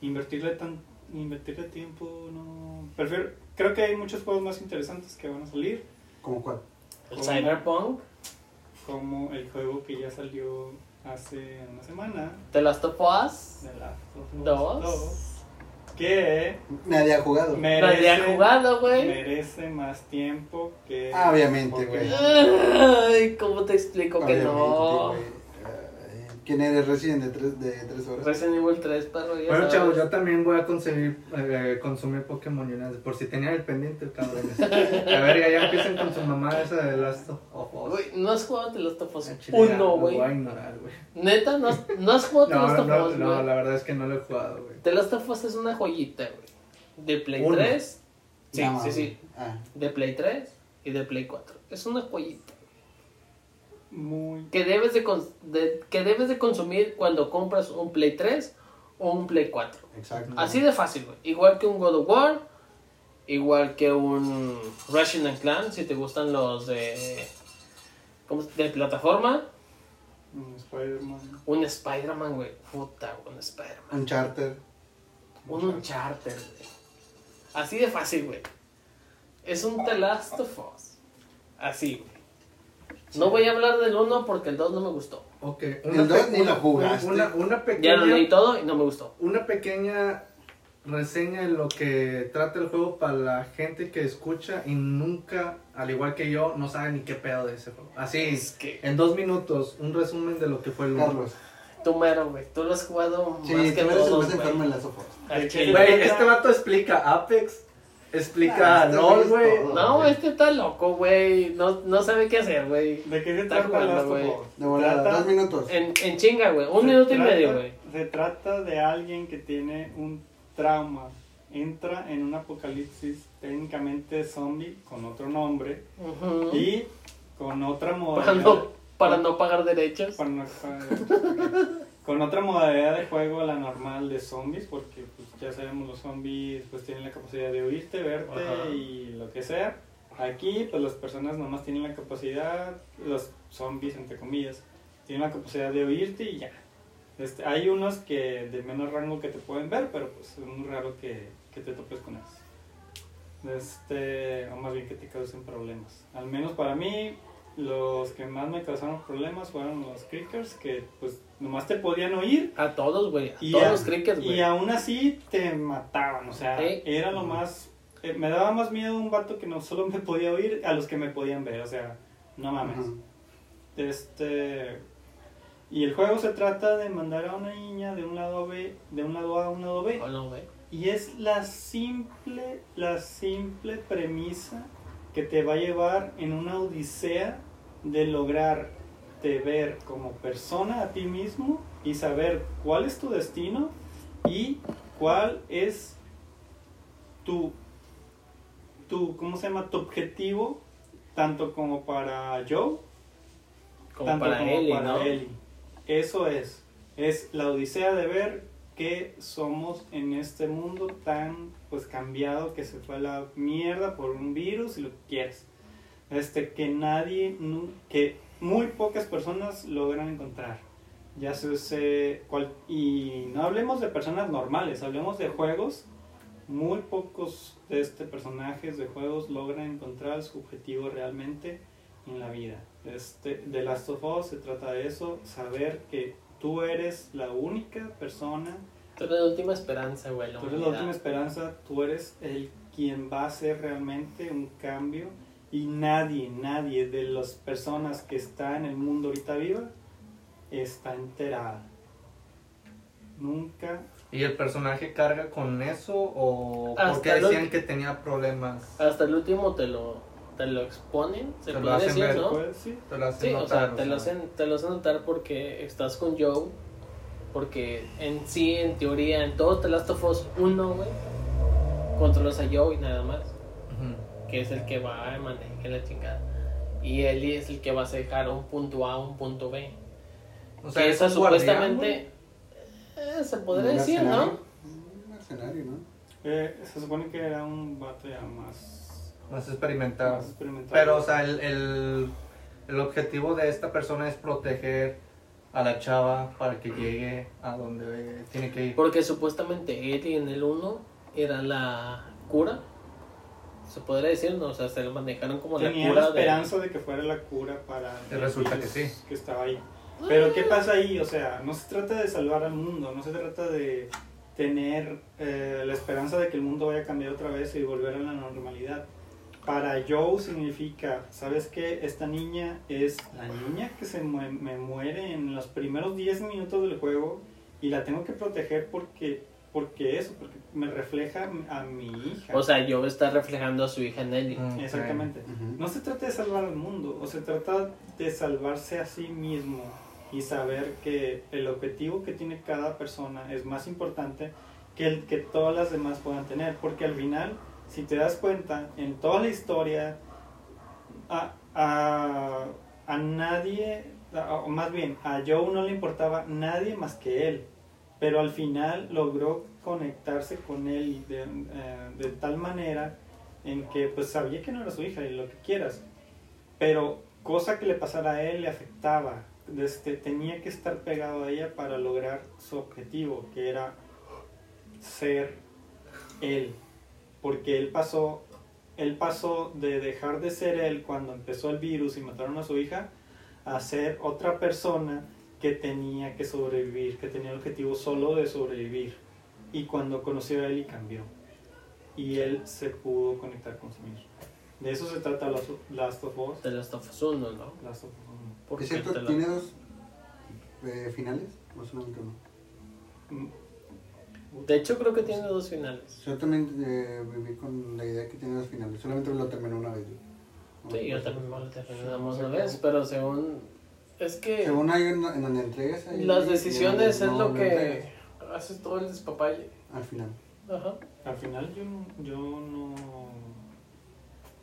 invertirle tan invertirle tiempo no prefiero creo que hay muchos juegos más interesantes que van a salir ¿Cómo cuál? El. Cyberpunk, como el juego que ya salió hace una semana The Last of Us The Last of Us 2. 2, que Nadie ha jugado. merece, Nadie ha jugado, güey. merece más tiempo que Ah, obviamente, güey. Ay, ¿cómo te explico que no? ¿Quién eres Resident de tres, de tres horas? Resident Evil 3, perro, ya Bueno, sabes. chavos, yo también voy a consumir, eh, consumir Pokémon United. Por si tenían el pendiente, cabrones. A ver, ya empiezan con su mamá esa de Last of Us. Güey, no has jugado The Last of Us 1, lo güey. voy a ignorar, güey. Neta, no has, no has jugado The No, Last of no, güey. la verdad es que no lo he jugado, güey. The Last of Us es una joyita, güey. De Play Uno. 3. Sí, No, sí, sí. Ah, De Play 3 y de Play 4. Es una joyita. Muy. Que debes de, que debes de consumir cuando compras un Play 3 o un Play 4. exacto. Así de fácil, güey. Igual que un God of War, igual que un and Clan, si te gustan los de, ¿cómo de plataforma. un Spider-Man. Un Spider-Man, güey. Puta, un Spider-Man. Un charter. Un Uncharted, güey. Así de fácil, güey. Es un The Last of Us. Así, güey. No voy a hablar del 1 porque el 2 no me gustó. Ok. El dos ni lo jugaste. Una, una pequeña, Ya lo leí todo y no me gustó. una pequeña reseña en lo que trata el juego para la gente que escucha y nunca, al igual que yo, no sabe ni qué pedo de ese juego. Así, Es que en dos minutos, un resumen de lo que fue el. Carlos. tú mero, güey. Tú lo has jugado Sí, más tú que eres el todos, más enfermo güey. en las sofás. Al ¿De chile. qué? Güey, este vato explica Apex, explica Ah, este LOL, güey. No, este está loco, güey. No, no sabe qué hacer, güey. ¿De qué se Está trata jugando, güey. De volada, dos minutos. En, en chinga, güey. Un se minuto y trata- medio, güey. Se trata de alguien que tiene un trauma. Entra en un apocalipsis técnicamente zombie con otro nombre y con otra Para modalidad. no, para no pagar derechos. para no- para- con otra modalidad de juego la normal de zombies, porque pues, ya sabemos los zombies pues tienen la capacidad de oírte, verte Ajá. y lo que sea. Aquí pues las personas nomás tienen la capacidad, los zombies entre comillas, tienen la capacidad de oírte y ya. Este, hay unos que de menos rango que te pueden ver, pero pues es muy raro que, que te topes con ellos. Este, o más bien que te causen problemas. Al menos para mí, los que más me causaron problemas fueron los crickers, que pues nomás te podían oír A todos, güey. A y, todos a- los crickets, güey. y aún así te mataban. O sea, era lo más. eh, me daba más miedo un vato que no solo me podía oír a los que me podían ver. O sea, no mames. Este. Y el juego se trata de mandar a una niña de un lado B, de un lado A a un lado B. Oh, no. Y es la simple, la simple premisa que te va a llevar en una odisea de lograrte ver como persona a ti mismo y saber cuál es tu destino y cuál es tu, tu ¿cómo se llama? Tu objetivo, tanto como para Joe, Como tanto para como Ellie, para ¿no? Ellie. Eso es. Es la odisea de ver que somos en este mundo tan pues cambiado que se fue a la mierda por un virus y lo que quieras. Este que nadie, que muy pocas personas logran encontrar. Ya se, se- cual- y no hablemos de personas normales, hablemos de juegos. Muy pocos de este personajes de juegos logran encontrar su objetivo realmente en la vida. Este, de Last of Us se trata de eso, saber que tú eres la única persona, Tú eres la última esperanza, güey. tú eres la última esperanza, tú eres el quien va a hacer realmente un cambio y nadie, nadie de las personas que está en el mundo ahorita viva está enterada. Nunca ¿Y el personaje carga con eso o Hasta porque decían que tenía problemas? Hasta el último te lo, te lo exponen, se Te lo puede hacen decir, ver, ¿no? sí. Te lo hacen Sí, o notar, sea, te lo, hacen, te lo hacen notar porque estás con Joe. Porque en sí, en teoría, en todo The Last of Us 1, güey, controlas a Joe y nada más. Que es el que va a manejar la chingada. Y Ellie es el que va a dejar un punto A a un punto B. O sea, que guardián, supuestamente. eh, se podría Un decir. ¿no? Un mercenario, ¿no? Eh, se supone que era un vato ya más, más experimentado. más experimentado. Pero, o sea, el, el, el objetivo de esta persona es proteger a la chava para que llegue a donde tiene que ir. Porque supuestamente Ellie en el 1 era la cura. Se podría decir, ¿no? O sea, se lo manejaron como la Tenía cura la de. esperanza de... que fuera la cura para el resulta que sí. que estaba ahí. Pero ¿qué pasa ahí? O sea, no se trata de salvar al mundo, no se trata de tener eh, la esperanza de que el mundo vaya a cambiar otra vez y volver a la normalidad. Para Joe significa, ¿sabes qué? Esta niña es la niña que se mue- me muere en los primeros 10 minutos del juego y la tengo que proteger porque, porque eso, porque me refleja a mi hija. O sea, Joe está reflejando a su hija en Ellie. Mm. Exactamente. No se trata de salvar al mundo, o se trata de salvarse a sí mismo y saber que el objetivo que tiene cada persona es más importante que el que todas las demás puedan tener, porque al final si te das cuenta, en toda la historia, a, a, a nadie, a- o más bien, a Joe no le importaba nadie más que él. Pero al final logró conectarse con él de, eh, de tal manera en que pues sabía que no era su hija y lo que quieras. Pero cosa que le pasara a él le afectaba. Este, tenía que estar pegado a ella para lograr su objetivo, que era ser él. Porque él pasó, él pasó de dejar de ser él cuando empezó el virus y mataron a su hija, a ser otra persona que tenía que sobrevivir, que tenía el objetivo solo de sobrevivir. Y cuando conoció a él y cambió. Y él se pudo conectar con sí mismo. De eso se trata Last of- Last Us. De las of Us 1, ¿no? Last of Us uno. Porque ¿Es cierto? la- ¿Tiene dos eh, finales? ¿O solamente uno? Mm, De hecho, creo que tiene dos finales. Yo también eh, viví con la idea que tiene dos finales. Solamente lo terminé una vez. Sí, yo también lo terminamos una vez, pero según... Es que Según hay una en donde entregas ahí, las decisiones es lo no que entregas, haces todo el despapalle. Al final. Ajá. Al final yo no, yo no...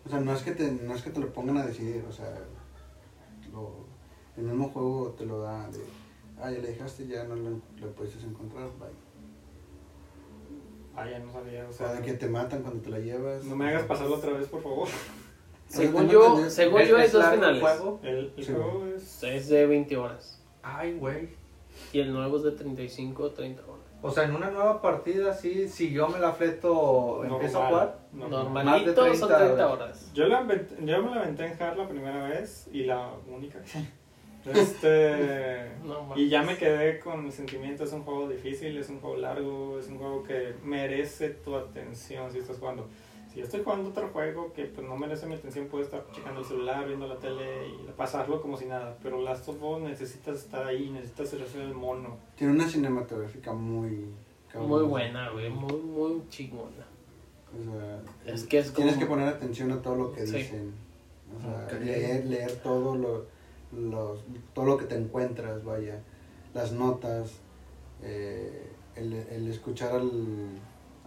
O sea, no es que te, no es que te lo pongan a decidir. O sea, lo, el mismo juego te lo da de... Ah, ya le dejaste, ya no lo, lo puedes encontrar. Bye. Ah, ya no sabía, o sea, de que te matan cuando te la llevas. No me hagas pasarlo otra vez, por favor. Según yo, según ¿Es- yo hay es dos largo el finales. juego? El, el Sí. juego es... Es de 20 horas. Ay, güey. Y el nuevo es de 35 o 30 horas. O sea, en una nueva partida, sí, si yo me la fleto, empiezo a jugar. normal. Normalito Más de son 30 30 horas. Yo, la yo me la aventé en hard la primera vez y la única. Este, No, y ya me quedé con el sentimiento, es un juego difícil, es un juego largo, es un juego que merece tu atención si estás jugando. Si yo estoy jugando otro juego que pues, no merece mi atención, puedo estar checando el celular, viendo la tele y pasarlo como si nada. Pero Last of Us necesitas estar ahí, necesitas hacer el mono. Tiene una cinematográfica muy... cabrón. Muy buena, güey. Muy, muy chingona. O sea, Es que es tienes como- que poner atención a todo lo que Sí. dicen. O sea, leer, leer todo lo, los- todo lo que te encuentras, vaya. Las notas, eh, el, el escuchar al,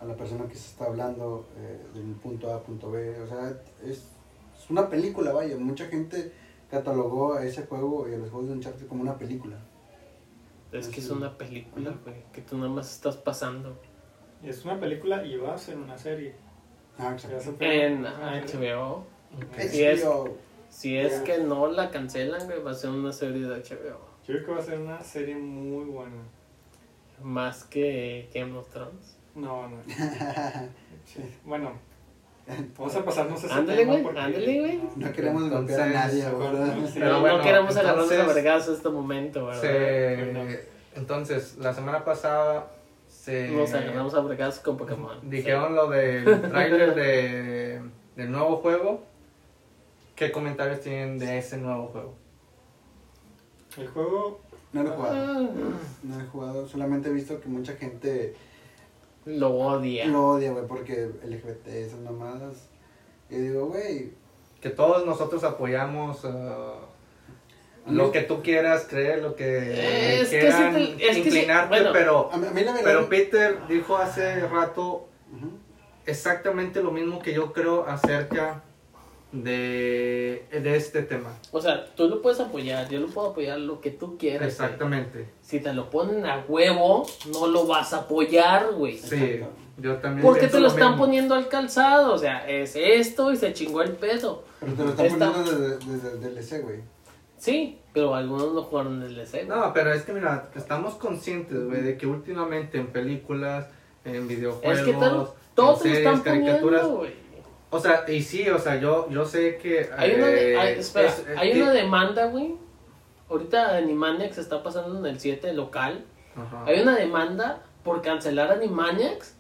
a la persona que se está hablando eh, del punto A a punto B. O sea, es, es una película, vaya. Mucha gente catalogó a ese juego y a los juegos de Uncharted como una película. Es que es una película, güey. Que tú nada más estás pasando. Es una película y va a ser una serie. Ah, exacto. En. HBO. Es- HBO. Si es que no la cancelan, güey, va a ser una serie de HBO. Yo creo que va a ser una serie muy buena. Más que Game of Thrones. No, no. Sí. Bueno, vamos a pasarnos ese Ándale, tema güey, porque- ándale, güey. No queremos golpear a nadie ahora. Sí. Pero no, bueno, no queremos agarrarnos a vergas en este momento, ¿verdad? Se... Entonces, la semana pasada se... Nos agarramos a vergas con Pokémon. Dijeron lo del tráiler de, del nuevo juego. ¿Qué comentarios tienen de ese nuevo juego? El juego, No lo he jugado. Ah, No he jugado, solamente he visto que mucha gente Lo odia. lo odia, güey, porque LGBT, esas mamadas. Y digo, güey, Que todos nosotros apoyamos mí- lo que tú quieras creer, lo que Es que quieran sí te- es que sí, inclinarte, bueno. pero, a mí, a mí la verdad... pero Peter dijo hace rato exactamente lo mismo que yo creo acerca de, de este tema. O sea, tú lo puedes apoyar, yo lo puedo apoyar lo que tú quieras. güey. Exactamente. Si te lo ponen a huevo, no lo vas a apoyar, güey. Sí, Exacto. yo también. Porque te lo están mismo. poniendo al calzado, o sea, es esto y se chingó el pedo. Pero te lo están Está- poniendo desde, desde el DLC, güey. Sí, pero algunos no jugaron el DC. güey. No, pero es que mira, estamos conscientes, güey, de que últimamente en películas, en videojuegos, es que todo, todo en te lo series, están caricaturas, poniendo, güey. O sea, y sí, o sea, yo, yo sé que... Hay una, de- eh, hay- espera, es- hay que- una demanda, güey. Ahorita Animaniacs está pasando en el 7 local. Ajá. Hay una demanda por cancelar Animaniacs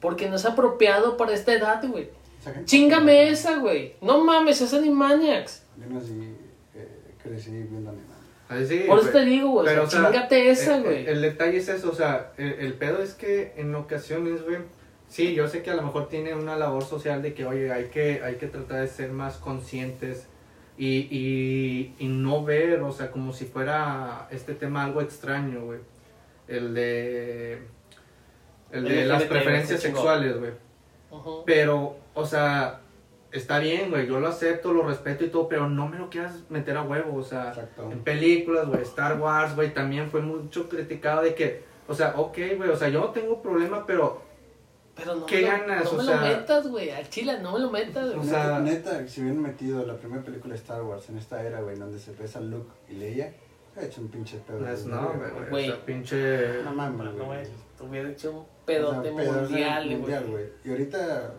porque no es apropiado para esta edad, güey. Chingame esa, güey. No mames, es Animaniacs. Yo nací, eh, crecí viendo sí, Por eso te digo, güey. o Pero, sea, o sea, chingate esa, el- güey. El, detalle es eso, o sea, el, el pedo es que en ocasiones, güey, sí, yo sé que a lo mejor tiene una labor social de que, oye, hay que, hay que tratar de ser más conscientes y, y, y no ver, o sea, como si fuera este tema algo extraño, güey. El de... El de El las preferencias sexuales, güey. Ujú. Pero o sea, está bien, güey, yo lo acepto, lo respeto y todo, pero no me lo quieras meter a huevo, o sea, Exacto. en películas, güey, Star Wars, güey, también fue mucho criticado de que, o sea, ok, güey, o sea, yo no tengo problema, pero, Pero no, ¿Qué me lo- ganas? no O me sea- lo metas, güey. Al chile, no me lo metas, güey. O sea- neta, neta, si hubieran metido la primera película de Star Wars en esta era, güey, donde se besa Luke y Leia, ha hecho un pinche pedo. pues, no, güey, güey, Güey. o sea, pinche... No mames, No, güey. hubiera hecho un O pedote sea, pedos mundial, güey. mundial, güey. Y ahorita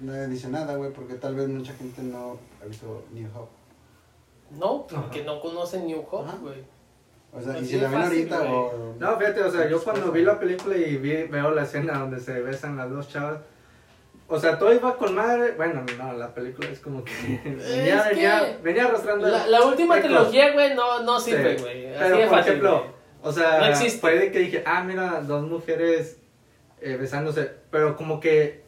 nadie dice nada, güey, porque tal vez mucha gente no ha visto New Hope. No, porque no conocen New Hope, güey. O sea, y Así si la ven ahorita güey. o... No, fíjate, o sea, yo cuando vi la película y vi, veo la escena donde se besan las dos chavas, o sea, todo iba con madre, bueno, no, la película es como que venía, Es que venía, venía arrastrando... La, la última ecos. trilogía, güey, no, no sirve, güey. Pero, por fácil, ejemplo, o sea, No existe. fue de que dije, ah, mira, dos mujeres eh, besándose, pero como que,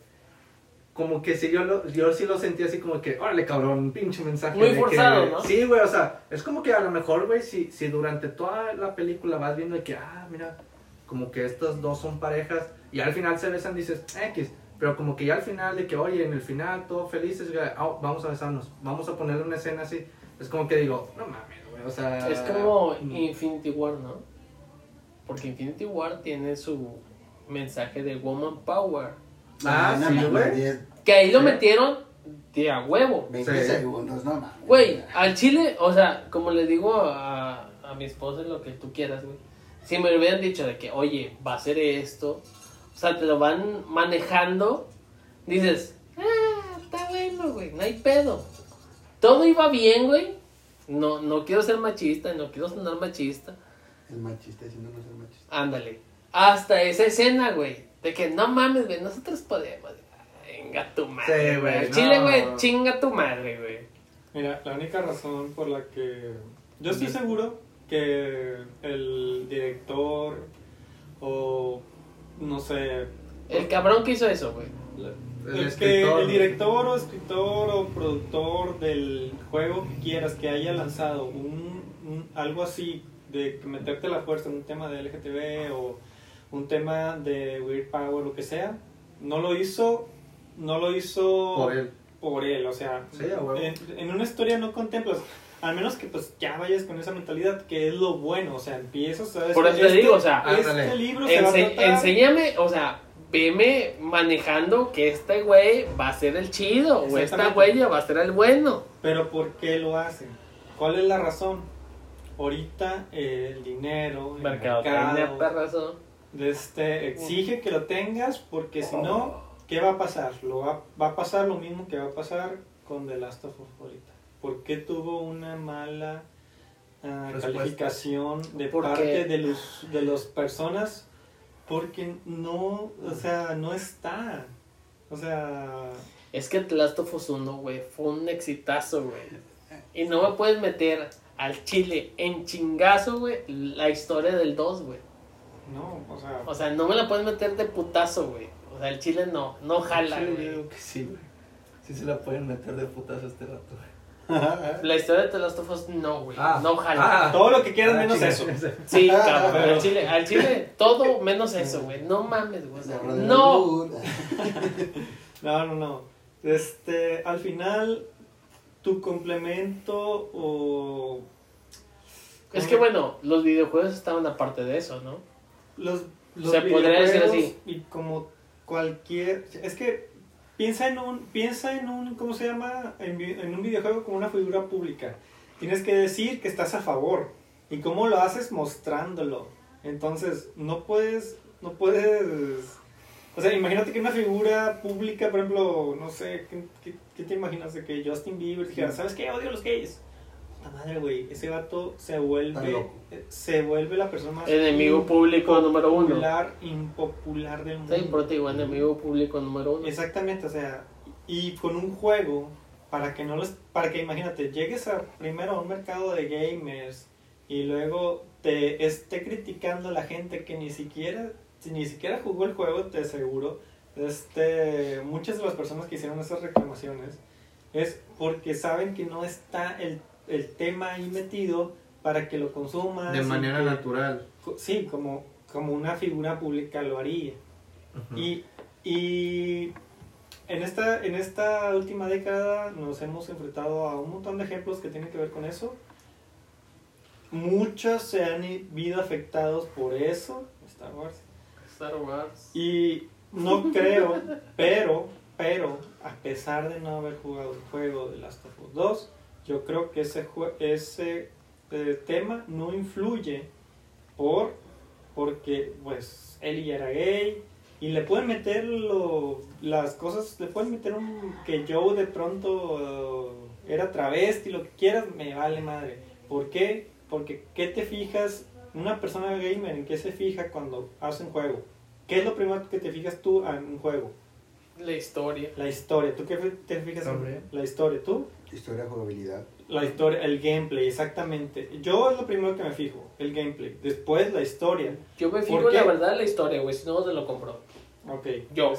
como que sí, yo, lo, yo sí lo sentí así como que, órale, cabrón, pinche mensaje. Muy de que- forzado, ¿no? Sí, güey, o sea, es como que a lo mejor, güey, si, si durante toda la película vas viendo de que, ah, mira, como que estas dos son parejas, y al final se besan, dices, X. Pero como que ya al final de que, oye, en el final, todos felices, güey, ah, vamos a besarnos, vamos a ponerle una escena así. Es como que digo, no mames, güey, o sea... Es como mm. Infinity War, ¿no? Porque Infinity War tiene su mensaje de Woman Power. Ah, no sí, güey. 10, Que ahí lo metieron de a huevo. 20 Sí. segundos, no mames. Güey, al chile, o sea, como le digo a, a mi esposa, lo que tú quieras, güey. Si me hubieran dicho de que, oye, va a ser esto, o sea, te lo van manejando, dices, ah, está bueno, güey, no hay pedo. Todo iba bien, güey. No, no quiero ser machista, no quiero sonar machista. El machista diciendo no ser machista. Ándale. Hasta esa escena, güey. De que no mames, güey, nosotros podemos. Venga tu madre, Sí, güey. Al Chile, no. güey, chinga tu madre, güey. Mira, la única razón por la que yo estoy seguro que el director o no sé, El cabrón que hizo eso, güey. El el, que, el director o escritor o productor del juego que quieras que haya lanzado un, un- algo así de que meterte a la fuerza en un tema de LGTB o un tema de Weird Power lo que sea, no lo hizo, no lo hizo Por él. por él, o sea, Sí, en, en una historia no contemplas, al menos que pues ya vayas con esa mentalidad que es lo bueno, o sea, empiezas a Por eso te digo, o sea, este libro se va a tratar- enséñame, o sea, veme manejando que este güey va a ser el chido, o esta güey va a ser el bueno. Pero ¿por qué lo hacen? ¿Cuál es la razón? Ahorita eh, el dinero, el Mercadotecnia, mercado, perrazo. Este, exige que lo tengas porque si no, ¿qué va a pasar? Lo va, va a pasar lo mismo que va a pasar con The Last of Us ahorita. ¿Por qué tuvo una mala ah, calificación de parte de los de las personas? Porque no, o sea, no está. O sea, Es que The Last of Us 1, güey, fue un exitazo, güey. Y no me puedes meter al chile en chingazo, güey, la historia del 2, güey. No, o sea, O sea, no me la puedes meter de putazo, güey. O sea, el chile no, no jala, Sí, yo güey. digo que sí, güey. Sí se la pueden meter de putazo este rato, güey. La historia de The Last of Us no, güey. Ah. no jala. Ah. todo lo que quieras Ah, menos eso. Sí, cabrón, Pero- al chile, al chile, todo menos eso, güey. No mames, güey. o sea, no. No, no, no. Este, al final, tu complemento o... Es que bueno, los videojuegos estaban aparte de eso, ¿no? Los, los Se podría decir así. Y como cualquier... Es que piensa en un, piensa en un, ¿cómo se llama? En, en un videojuego como una figura pública. Tienes que decir que estás a favor. ¿Y cómo lo haces? Mostrándolo. Entonces, no puedes, no puedes... O sea, imagínate que una figura pública, por ejemplo, no sé, ¿qué, qué, qué te imaginas de que Justin Bieber dijera, ¿sabes qué? Odio a los gays. Puta madre, güey, ese vato se vuelve, eh, se vuelve la persona más Enemigo público número uno. impopular, impopular del mundo. Sí, pero te digo, enemigo público número uno. Exactamente, o sea, y con un juego, para que no los, para que imagínate, llegues a, primero a un mercado de gamers y luego te esté criticando la gente que ni siquiera, si ni siquiera jugó el juego, te aseguro, este, muchas de las personas que hicieron esas reclamaciones es porque saben que no está el, el tema ahí metido para que lo consumas. De manera que- natural. Sí, como, como una figura pública lo haría. Ujú. Y, y en esta, en esta última década nos hemos enfrentado a un montón de ejemplos que tienen que ver con eso. Muchos se han visto afectados por eso, Star Wars. Star Wars. Y no creo, pero, pero, a pesar de no haber jugado el juego de Last of Us 2, yo creo que ese, ese eh, tema no influye por, porque, pues, Ellie ya era gay y le pueden meter lo- las cosas, le pueden meter un, que Joe de pronto eh, era travesti, lo que quieras, me vale madre. ¿Por qué? Porque, ¿qué te fijas? Una persona gamer, ¿en qué se fija cuando hace un juego? ¿Qué es lo primero que te fijas tú en un juego? La historia. La historia. ¿Tú qué te fijas Hombre. en la historia? ¿Tú? Historia, jugabilidad. La historia, el gameplay, exactamente. Yo es lo primero que me fijo, el gameplay. Después la historia. Yo me ¿Por fijo, la verdad, en la historia, güey. Si no, te lo compro. Ok. Yo.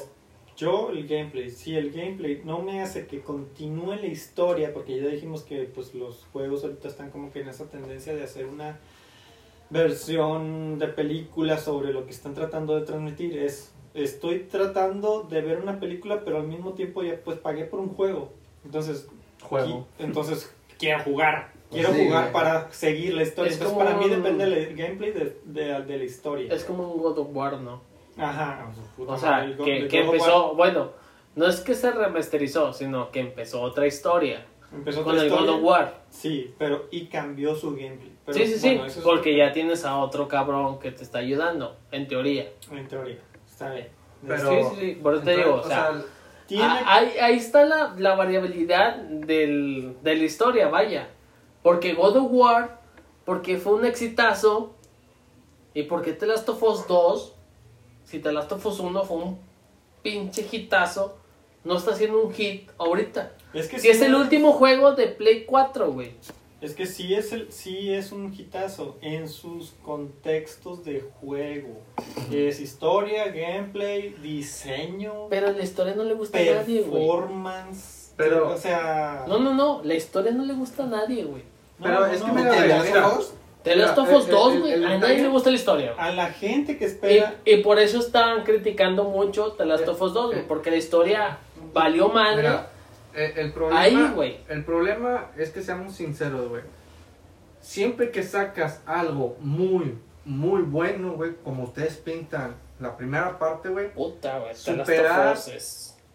Yo el gameplay, si el gameplay no me hace que continúe la historia, porque ya dijimos que pues los juegos ahorita están como que en esa tendencia de hacer una versión de película sobre lo que están tratando de transmitir, es estoy tratando de ver una película, pero al mismo tiempo ya pues pagué por un juego. Entonces, Juego. qui- entonces quiero jugar. Quiero sí, jugar güey. para seguir la historia. Es Entonces, como para mí un- depende del gameplay de, de, de la historia. Es como un God of War, ¿no? Ajá. O sea, el que, el que God of War empezó, bueno, no es que se remasterizó, sino que empezó otra historia. empezó Con otra el God historia. of War. Sí, pero y cambió su gameplay. Pero, sí, sí, bueno, sí, es porque ya tienes a otro cabrón que te está ayudando, en teoría. En teoría, está bien. Pero- sí, sí, sí, por eso te digo, o sea, tiene ah, ahí, ahí está la, la variabilidad del, de la historia, vaya. Porque God of War, porque fue un exitazo, y porque The Last of Us 2, si The Last of Us 1 fue un pinche hitazo, no está haciendo un hit ahorita. es que Si sí es el último juego de Play 4, güey. Es que sí es el sí es un hitazo en sus contextos de juego. Es historia, gameplay, diseño, Pero la historia no le gusta a nadie, güey. performance. Pero- o sea, No, no, no, la historia no le gusta a nadie, güey. pero no, es que no. mira, ¿De güey, Last mira. The Last of Us el- 2, el- güey, a nadie le gusta la historia. a la gente que Y, espera y por eso estaban criticando mucho The Last of Us 2, güey, porque la historia valió madre. Mira, el, el problema, Ahí, güey. el problema es que seamos sinceros, güey. Siempre que sacas algo muy, muy bueno, güey, como ustedes pintan la primera parte, güey, Puta, güey, Superar-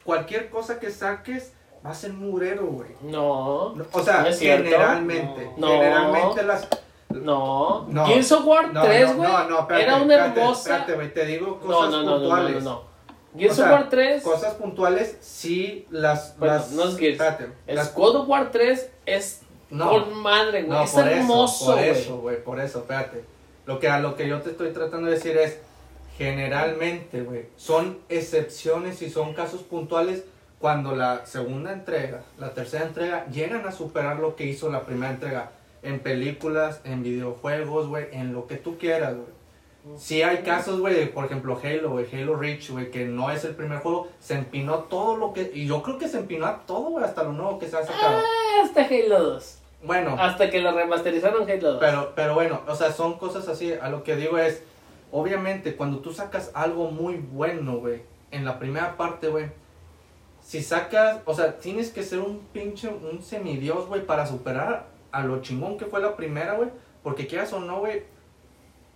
cualquier cosa que saques va a ser murero, güey. No, O sea, ¿No es generalmente, No. generalmente las... no. No. Gears of War No, 3, no, güey, no, no, espérate, era una hermosa... Espérate, güey, te digo no, cosas no, no, no, no, puntuales. no, no. Gears of War 3, Cosas puntuales, sí, las... Bueno, las no es Gears. Espérate, es las- God of War 3 es No. con madre, güey, No, es por hermoso, eso, por güey. eso, güey, por eso, espérate. Lo que, a lo que yo te estoy tratando de decir es, generalmente, güey, son excepciones y son casos puntuales cuando la segunda entrega, la tercera entrega, llegan a superar lo que hizo la primera entrega. En películas, en videojuegos, güey, en lo que tú quieras, güey. Sí hay casos, güey, de, por ejemplo, Halo, güey, Halo Reach, güey, que no es el primer juego, se empinó todo lo que... Y yo creo que se empinó a todo, güey, hasta lo nuevo que se ha sacado. Hasta Halo 2. Bueno, Hasta que lo remasterizaron Halo 2. pero, pero bueno, o sea, son cosas así. A lo que digo es, obviamente, cuando tú sacas algo muy bueno, güey, en la primera parte, güey, si sacas, o sea, tienes que ser un pinche, un semidios, güey, para superar a lo chingón que fue la primera, güey, porque quieras o no, güey,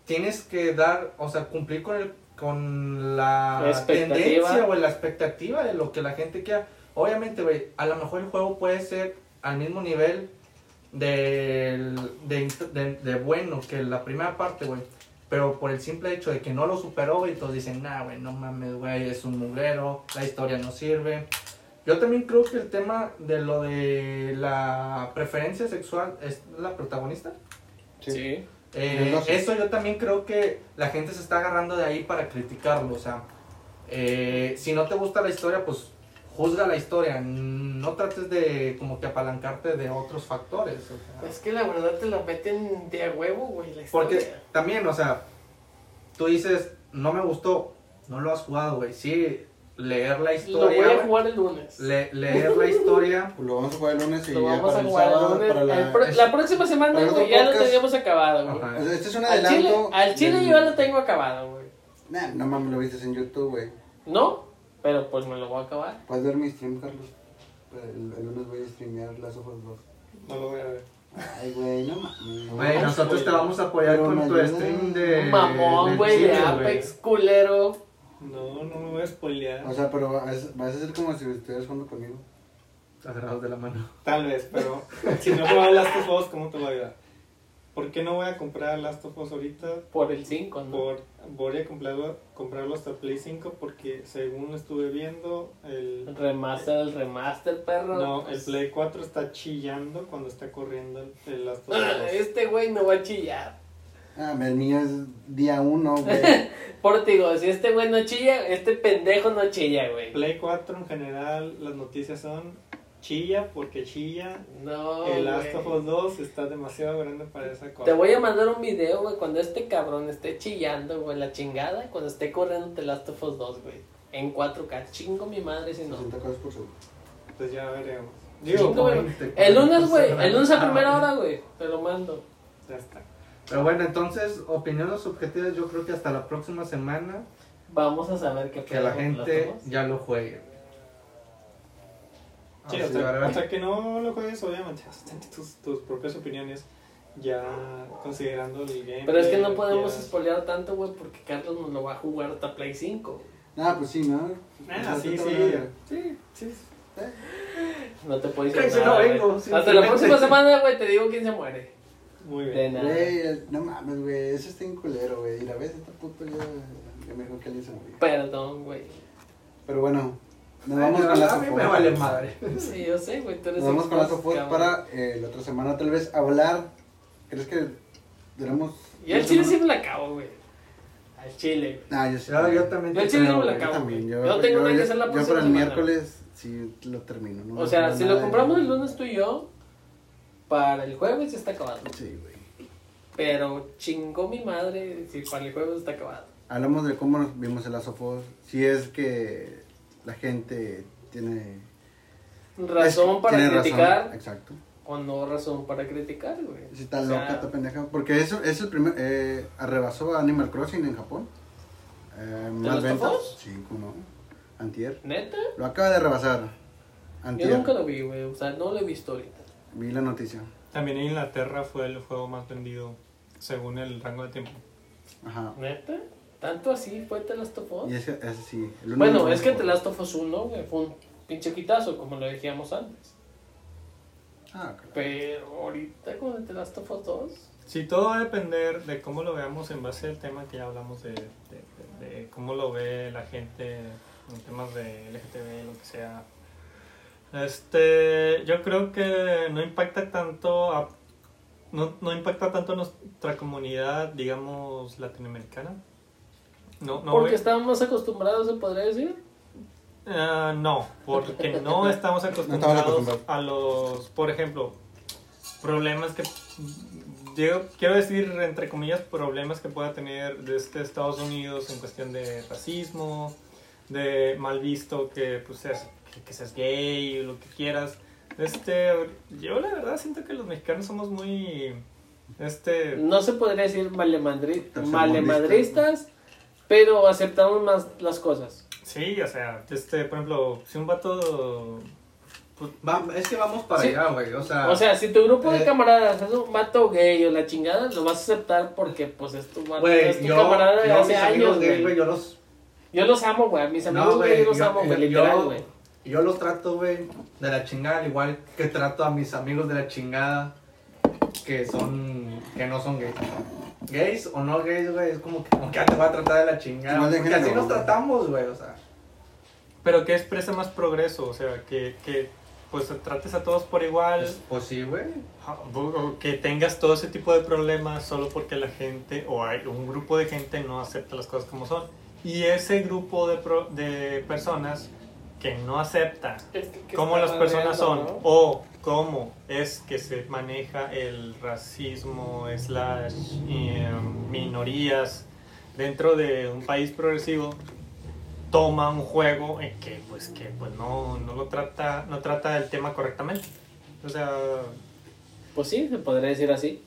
tienes que dar, o sea, cumplir con el con la tendencia o la expectativa de lo que la gente quiera. Obviamente, güey, a lo mejor el juego puede ser al mismo nivel del- de, de, de bueno que la primera parte, güey. Pero por el simple hecho de que no lo superó, güey, todos dicen, nah, güey, no mames, güey, es un mugrero, la historia no sirve. Yo también creo que el tema de lo de la preferencia sexual es la protagonista. sí. Eh, No sé. eso yo también creo que la gente se está agarrando de ahí para criticarlo. O sea, eh, si no te gusta la historia, pues juzga la historia. No trates de como que apalancarte de otros factores. o sea. Es que la verdad te la meten de a huevo, güey, la Porque historia. también, o sea, tú dices, no me gustó, no lo has jugado, güey. Sí, leer la Lo historia. voy a jugar el lunes. le- leer la historia. Pues lo vamos a jugar el lunes y Lo ya vamos para a el jugar el sábado, lunes. para la... El pro- la próxima semana, güey, ya lo teníamos acabado, güey. Ajá. Este es un Al chile, adelanto. al chile del- yo ya lo tengo acabado, güey. Nah, no mames, lo viste en YouTube, güey. ¿No? Pero pues me lo voy a acabar. Puedes ver mi stream, Carlos. El, el lunes voy a streamear las ojos 2. No lo voy a ver. Ay, güey, no mames. Güey, nosotros te vamos a apoyar con tu stream de. Mamón, güey, de Apex, culero. No, no me voy a spoilear. O sea, pero vas, vas a ser como si estuvieras jugando conmigo. Agarrados de la mano. Tal vez, pero si no juegas Last of Us, ¿cómo te va a ayudar? ¿Por qué no voy a comprar Last of Us ahorita? Por el 5, ¿no? Por, voy a comprarlo, comprarlo hasta Play 5 porque según estuve viendo, el, El remaster, el remaster, perro. no, el Play 4 está chillando cuando está corriendo el, el Last of Us. Ah, Este güey no va a chillar. Ah, el mío es día uno, güey. Digo, si este güey no chilla, este pendejo no chilla, güey. Play 4 en general, las noticias son chilla porque chilla. No, el Last of Us 2 está demasiado grande para esa cosa. Te voy a mandar un video, güey, cuando este cabrón esté chillando, güey, la chingada, cuando esté corriendo The Last of Us 2, güey. En 4K, chingo mi madre si no. 60 cosas por segundo. Pues ya veremos. Chingo, Digo, güey. El lunes, güey, el lunes a primera hora, güey, te lo mando. ya está. Pero bueno, entonces, opiniones subjetivas, yo creo que hasta la próxima semana Vamos a saber qué que la gente ya lo juegue. Sí, hasta, hasta que no lo juegues, obviamente, vas a tener tus, tus propias opiniones, ya considerando el game. Pero es que no podemos spoilear tanto, güey, porque Carlos nos lo va a jugar hasta Play 5. Ah, pues sí, ¿no? Ah, sí, Pues, sí. Sí, sí. No te puedes decir no vengo, Hasta la próxima semana, güey, te digo quién se muere. Muy De bien. nada. Güey, el- no mames, güey, eso está en culero, güey. Y la vez está puto ya, ya me dijo que alguien se murió. Perdón, güey. Pero bueno, nos vamos de con las a mí me vale madre. Sí, yo sé, güey, tú eres Nos vamos con sofás cabrón. para eh, la otra semana tal vez hablar. ¿Crees que duramos? Y al chile siempre la acabo, güey. Al chile. Ah, yo sí. Yo, yo también Yo el chile no me la güey. Yo acabo. también. Yo, Yo tengo una que hacer la yo próxima para el semana. miércoles sí lo termino. ¿no? O sea, si nada lo de- compramos el lunes tú y yo, para el jueves ya está acabado. Sí, güey. Pero chingó mi madre si para el jueves está acabado. Hablamos de cómo nos vimos el Last of Us. Si es que la gente tiene Razón es- para tiene razón, criticar Exacto. o no razón para criticar, güey. Si está O sea, loca, está pendeja. Porque eso es el primer. Eh, arrebasó a Animal Crossing en Japón. Eh, más ventas. Sí, cómo no. Antier. ¿Neta? Lo acaba de rebasar. Yo Antier. nunca lo vi, güey. O sea, no lo he visto ahorita. Vi la noticia. También en Inglaterra fue el juego más vendido según el rango de tiempo. Ajá. ¿Neta? ¿Tanto así fue The Last of Us? Y ese, ese sí. el único Bueno, es que. The Last of Us 1, güey, fue un pinche quitazo, como lo decíamos antes. Ah, claro. Pero ahorita con The Last of Us 2, Sí, todo va a depender de cómo lo veamos en base al tema que ya hablamos de, de- de- de cómo lo ve la gente en temas de LGTB, lo que sea. Este, yo creo que no impacta tanto a- no, no impacta tanto a nuestra comunidad, digamos, latinoamericana. No, no porque estaban más acostumbrados, se podría decir. Ah, no, porque no estamos acostumbrados acostumbrados. a los, por ejemplo, problemas que, digo, quiero decir, entre comillas, problemas que pueda tener desde Estados Unidos en cuestión de racismo, de mal visto que, pues, seas, que, que seas gay o lo que quieras. Este, yo la verdad siento que los mexicanos somos muy, este, No se podría decir malemadri- Tercermundistas. malemadristas, pero aceptamos más las cosas. sí, o sea, este, por ejemplo, si un vato pues, Va- es que vamos para Sí. allá, güey. O sea, O sea, si tu grupo de eh, camaradas es un vato gay o la chingada, lo vas a aceptar porque pues es tu, vato, güey, es tu yo, camarada de yo hace años, güey. yo los, Yo los amo, güey. a Mis amigos no, gays güey, los yo, amo, güey. yo- Literal, güey. Yo los trato, güey, de la chingada, al igual que trato a mis amigos de la chingada que son, que no son gays. Gays o no gays, güey, es como que, como que ah, te voy a tratar de la chingada. Porque así nos güey. tratamos, güey, o sea. pero que expresa más progreso, o sea, que, que pues trates a todos por igual. Pues, pues sí, güey. O que tengas todo ese tipo de problemas solo porque la gente o hay un grupo de gente no acepta las cosas como son. Y ese grupo de, pro- de personas que no acepta Es que- que cómo las personas son o cómo es que se maneja el racismo slash eh, minorías dentro de un país progresivo toma un juego en que pues que pues no, no lo trata no trata el tema correctamente o sea Pues sí, se podría decir así.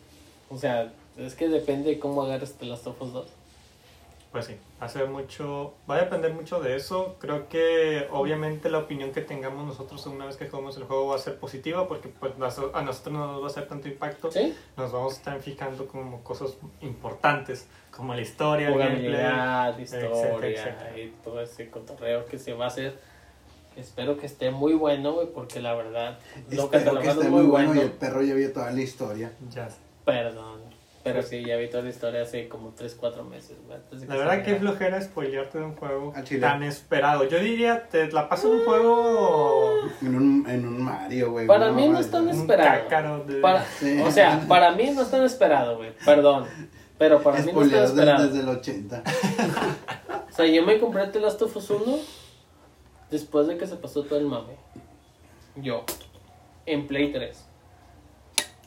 O sea, es que depende de cómo agarres of Us 2. Pues sí, hace mucho, va a depender mucho de eso. Creo que obviamente la opinión que tengamos nosotros una vez que jugamos el juego va a ser positiva porque pues a nosotros no nos va a hacer tanto impacto. ¿Sí? Nos vamos a estar fijando como cosas importantes, como la historia, el gameplay. Etcétera, historia etcétera. y todo ese cotorreo que se va a hacer. Espero que esté muy bueno, güey, porque la verdad lo Espero que catalogaron esté muy bueno bueno. y el perro ya vio toda la historia. Ya. Perdón. Pero sí, ya vi toda la historia hace como 3, 4 meses. güey, La verdad que flojera spoilearte de un juego tan esperado. Yo diría, te la paso en un juego En un, en un Mario, güey. Para mí no es tan esperado. cácaro de... Para- Sí. O sea, para mí no es tan esperado, güey. Perdón. Pero para mí no es tan esperado. desde el 80. O sea, yo me compré The Last of Us 1 después de que se pasó todo el mame. Yo. En Play 3.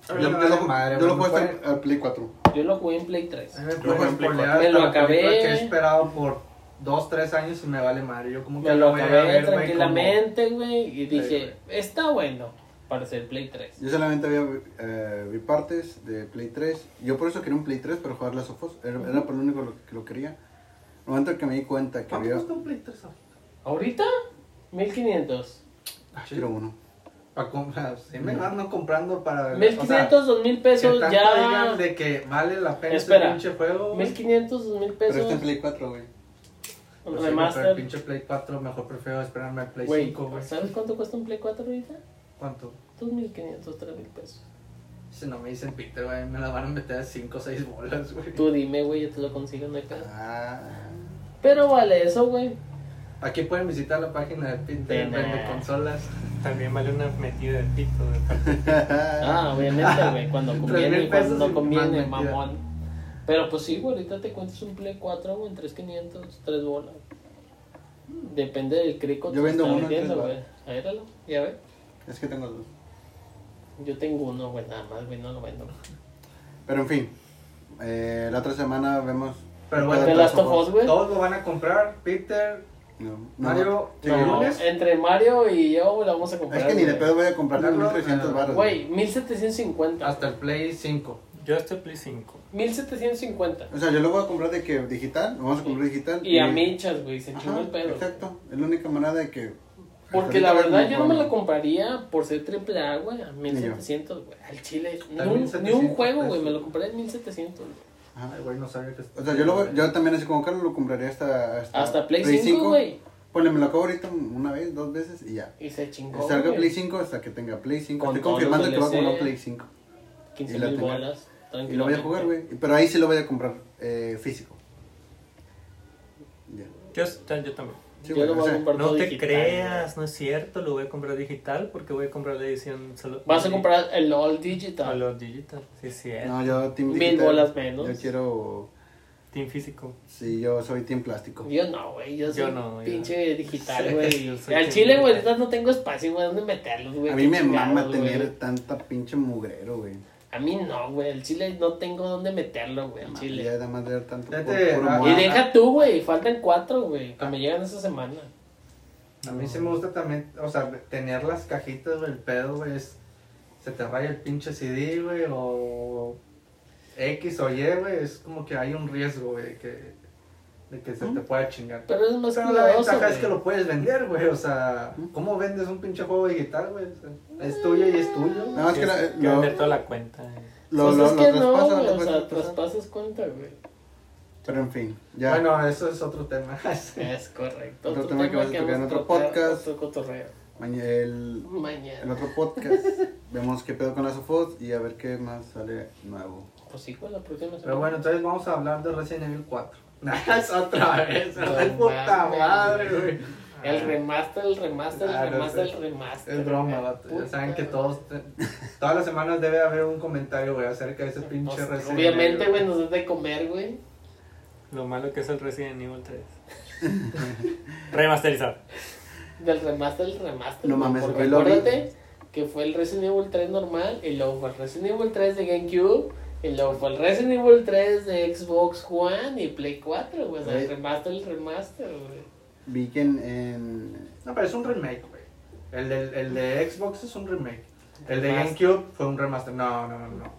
Yo, yo vale lo, madre, yo lo güey, jugué al Play 4. Yo lo jugué en Play 3. A mí me juego en Play spoilear Me lo acabé. que he esperado por 2, 3 años y me vale madre. Yo como que Me lo voy a acabé ver, tranquilamente, güey. Y dije, güey. está bueno para ser Play 3. Yo solamente había eh, vi partes de Play 3. Yo por eso quería un Play 3 para jugar las Sofos. Era, era por lo único lo- que lo quería. El momento que me di cuenta que ¿Cuánto había. cuesta un Play 3 ahorita? ¿Ahorita? 1500. Quiero uno. Para comprar, sí me van comprando para... 1500, 2000 que pesos tanto ya. digan de que vale la pena Espera. ese pinche juego. 1500, 2000 Pero está en pesos. Play 4, güey. Un Pues sí, pero el remaster. pinche Play 4 mejor prefiero esperarme al Play Güey, 5, güey. ¿sabes cuánto cuesta un Play 4 ahorita? ¿Cuánto? 2500, 3000 pesos. Si no me dicen Peter, güey, me la van a meter a 5 o 6 bolas, güey. Tú dime, güey, yo te lo consigo, no hay pedo. Ah. Pero vale eso, güey. Aquí pueden visitar la página de Peter, De vende consolas. También vale una metida de pito de parte. Ah, obviamente, güey, cuando conviene y cuando no conviene, mamón. Pero pues sí, güey, ahorita te cuentas un Play 4, güey, en 3500, 3 bolas. Depende del crico. Yo vendo uno en tres güey. ya ve. Es que tengo dos. Yo tengo uno, güey, nada más, güey, no lo vendo. Pero en fin. eh, la otra semana vemos. Pero bueno, The The Last of Us, güey. Todos lo van a comprar, Peter, No, no. Mario, Sí, ¿El No, entre Mario y yo lo vamos a comprar. Es que ni de pedo voy a comprarle Comprarlo, 1300 eh, baros. Güey, 1750. hasta el Play 5. Yo estoy Play 5. 1750. O sea, yo lo voy a comprar de que digital. Lo vamos a comprar digital. Y a michas, güey, se chingó el pedo. Exacto. Es la única manera de que. Porque la verdad yo no me la compraría por ser triple A, güey, a 1700, güey. Al chile. Ni un, 1700 ni un juego, güey, me lo compré en 1700. güey. Ajá. Ay, güey, no sabía que... O sea, yo, lo, voy- yo también así como Carlos lo compraría hasta... Hasta, Hasta Play 5, güey. Ponle, me lo acabo ahorita una vez, dos veces y ya. Y se chingó. Salga güey. Play 5 hasta que tenga Play 5. Con Estoy confirmando que voy a comprar. Play 5. 15 y la mil tenga. bolas. Y lo voy a jugar, güey. Pero ahí sí lo voy a comprar eh, físico. Ya. Yo, yo también. Sí, Yo güey, lo o voy a sea, comprar No todo te digital, creas, no es cierto, lo voy a comprar digital porque voy a comprar la edición solo. Vas a comprar el All Digital. los digital, sí, sí, es. No, yo Team Mil Digital. bolas menos. Yo quiero... Team físico. Sí, yo soy Team Plástico. Yo no, güey. Yo soy Yo no, yo- pinche digital, Sí, güey. yo soy Al chile, güey, digital. no tengo espacio, güey, dónde meterlos, güey. A mí me mama tener tanta pinche mugrero, güey. A mí no, güey. El chile no tengo dónde meterlo, güey. Al Ya chile. además de ver tanto ah. Y deja tú, güey. Faltan cuatro, güey. Que me llegan esa semana. A mí sí me gusta también, o sea, tener las cajitas, güey, el pedo, güey, es... Se te raya el pinche CD, güey, o... X o Y, güey, es como que hay un riesgo, güey, de que... De que se te pueda chingar. Pero es más Pero la ventaja es que lo puedes vender, güey, o sea... ¿Cómo vendes un pinche juego digital, güey? O sea, es tuyo y es tuyo. Nada más que la- que lo, vender toda la cuenta. eh. lo, Pues lo, es lo que no, traspasa, güey. O sea, traspasas cuenta, güey. Pero en fin, ya. Bueno, eso es otro tema. Es correcto. Otro tema que vamos a tocar en otro podcast. Otro cotorreo. Maña- el, el Mañana. otro podcast. vemos qué pedo con las Sofos y a ver qué más sale nuevo. Pues sí, güey, la próxima semana. Pero bueno, entonces vamos a hablar de Resident Evil 4. Es otra vez, No ¡ay, puta madre, güey. El remaster, el remaster, el Ah, remaster, el remaster. Es broma, vato. Ya saben que todos, te- todas las semanas debe haber un comentario, güey, acerca de ese pinche Pues, Resident obviamente, güey, nos das de comer, güey. Lo malo que es el Resident Evil 3. Remasterizado. Del remaster, el remaster. No mames, porque güey, lo que fue el Resident Evil 3 normal, y luego fue el Resident Evil 3 de GameCube, y luego fue el Resident Evil 3 de Xbox One y Play 4, güey. O sea, el Güey. remaster, el remaster, güey. Vi que en, en- No, pero es un remake, güey. El, del- el de Xbox es un remake. El de Remaster. GameCube fue un remaster. No, no, no, no.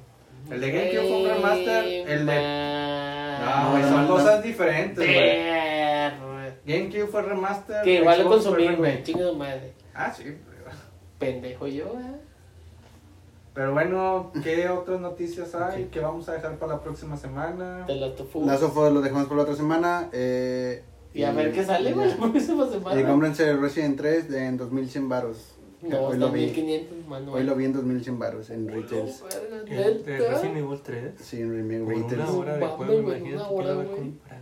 El de GameCube fue un remaster, el de- No, güey, son cosas diferentes, güey. GameCube fue remaster. Que igual lo consumí, güey. Chingo de madre. Ah, sí. Pendejo yo, eh. Pero bueno, ¿qué otras noticias hay? ¿Qué vamos a dejar para la próxima semana? De la tofu. Last of Us lo dejamos para la otra semana. Eh, Y a ver qué sale, güey, la próxima semana. Y cómprense Resident 3 de- en 2100 baros. No, hoy, lo vi, 1500, mano. hoy lo vi en 2100 baros en retails. El de Resident Evil 3. Sí, en remake Por una retails. hora de juego, imagínate una que lo va a comprar.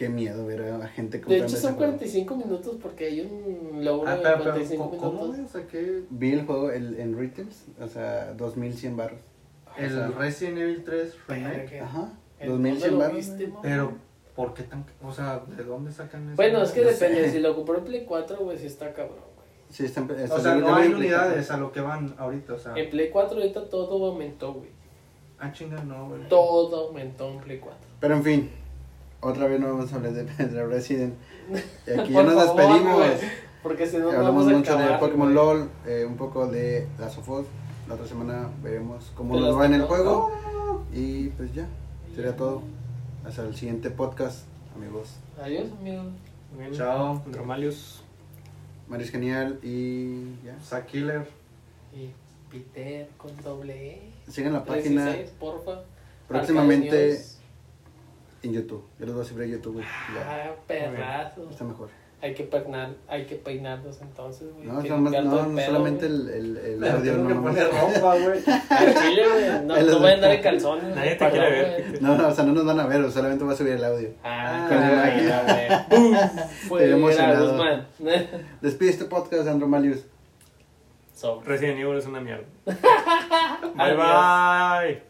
Qué miedo ver a gente De comprando hecho ese son juego. 45 minutos porque hay un logro Ah, de pero, pero, 45 ¿cómo, ¿cómo, minutos. güey? O sea, ¿qué? Vi el juego el, en retails, o sea, 2100 baros. El O sea, Resident Evil 3 remake. Ajá, ¿En 2100 dónde lo baros. viste, mamá? Pero, ¿por qué tan.? O sea, ¿de dónde sacan eso? Bueno, es que No depende. sé. Si lo compró en Play 4, güey, si está cabrón, güey. Sí, está, está- O sea, no hay unidades a lo que van ahorita, o sea. En Play 4 ahorita todo aumentó, güey. Ah, chinga, no, güey. Todo aumentó en Play 4. Pero en fin, otra vez no vamos a hablar de, de Resident. Y aquí ya nos favor, despedimos. Porque si no, no Hablamos vamos a mucho de acabar, Pokémon güey. LOL, eh, un poco de Last of Us. La otra semana veremos cómo De nos va en el juego. Y pues ya, sería todo. Hasta el siguiente podcast, amigos. Adiós, amigos. Chao. Romalius. Mario es genial y ya. Zack Killer. Y Peter con doble E. Sigan la página 16, porfa. próximamente en YouTube. Yo les voy a subir a YouTube, güey. Ah, perrazo. está mejor. Hay que peinar, hay que peinarnos entonces, güey. No, más- no, no solamente el, el, el audio, no, que no, poner ropa, güey. Al chile, güey. No, El- no voy a andar en calzones. Nadie te quiere ver, no, no, o sea, no nos van a ver, solamente voy a subir el audio. Ah, Ah, güey. Estoy emocionado. Guzmán. Despide este podcast, Andro Malius. Sobre. Resident Evil es una mierda. bye bye.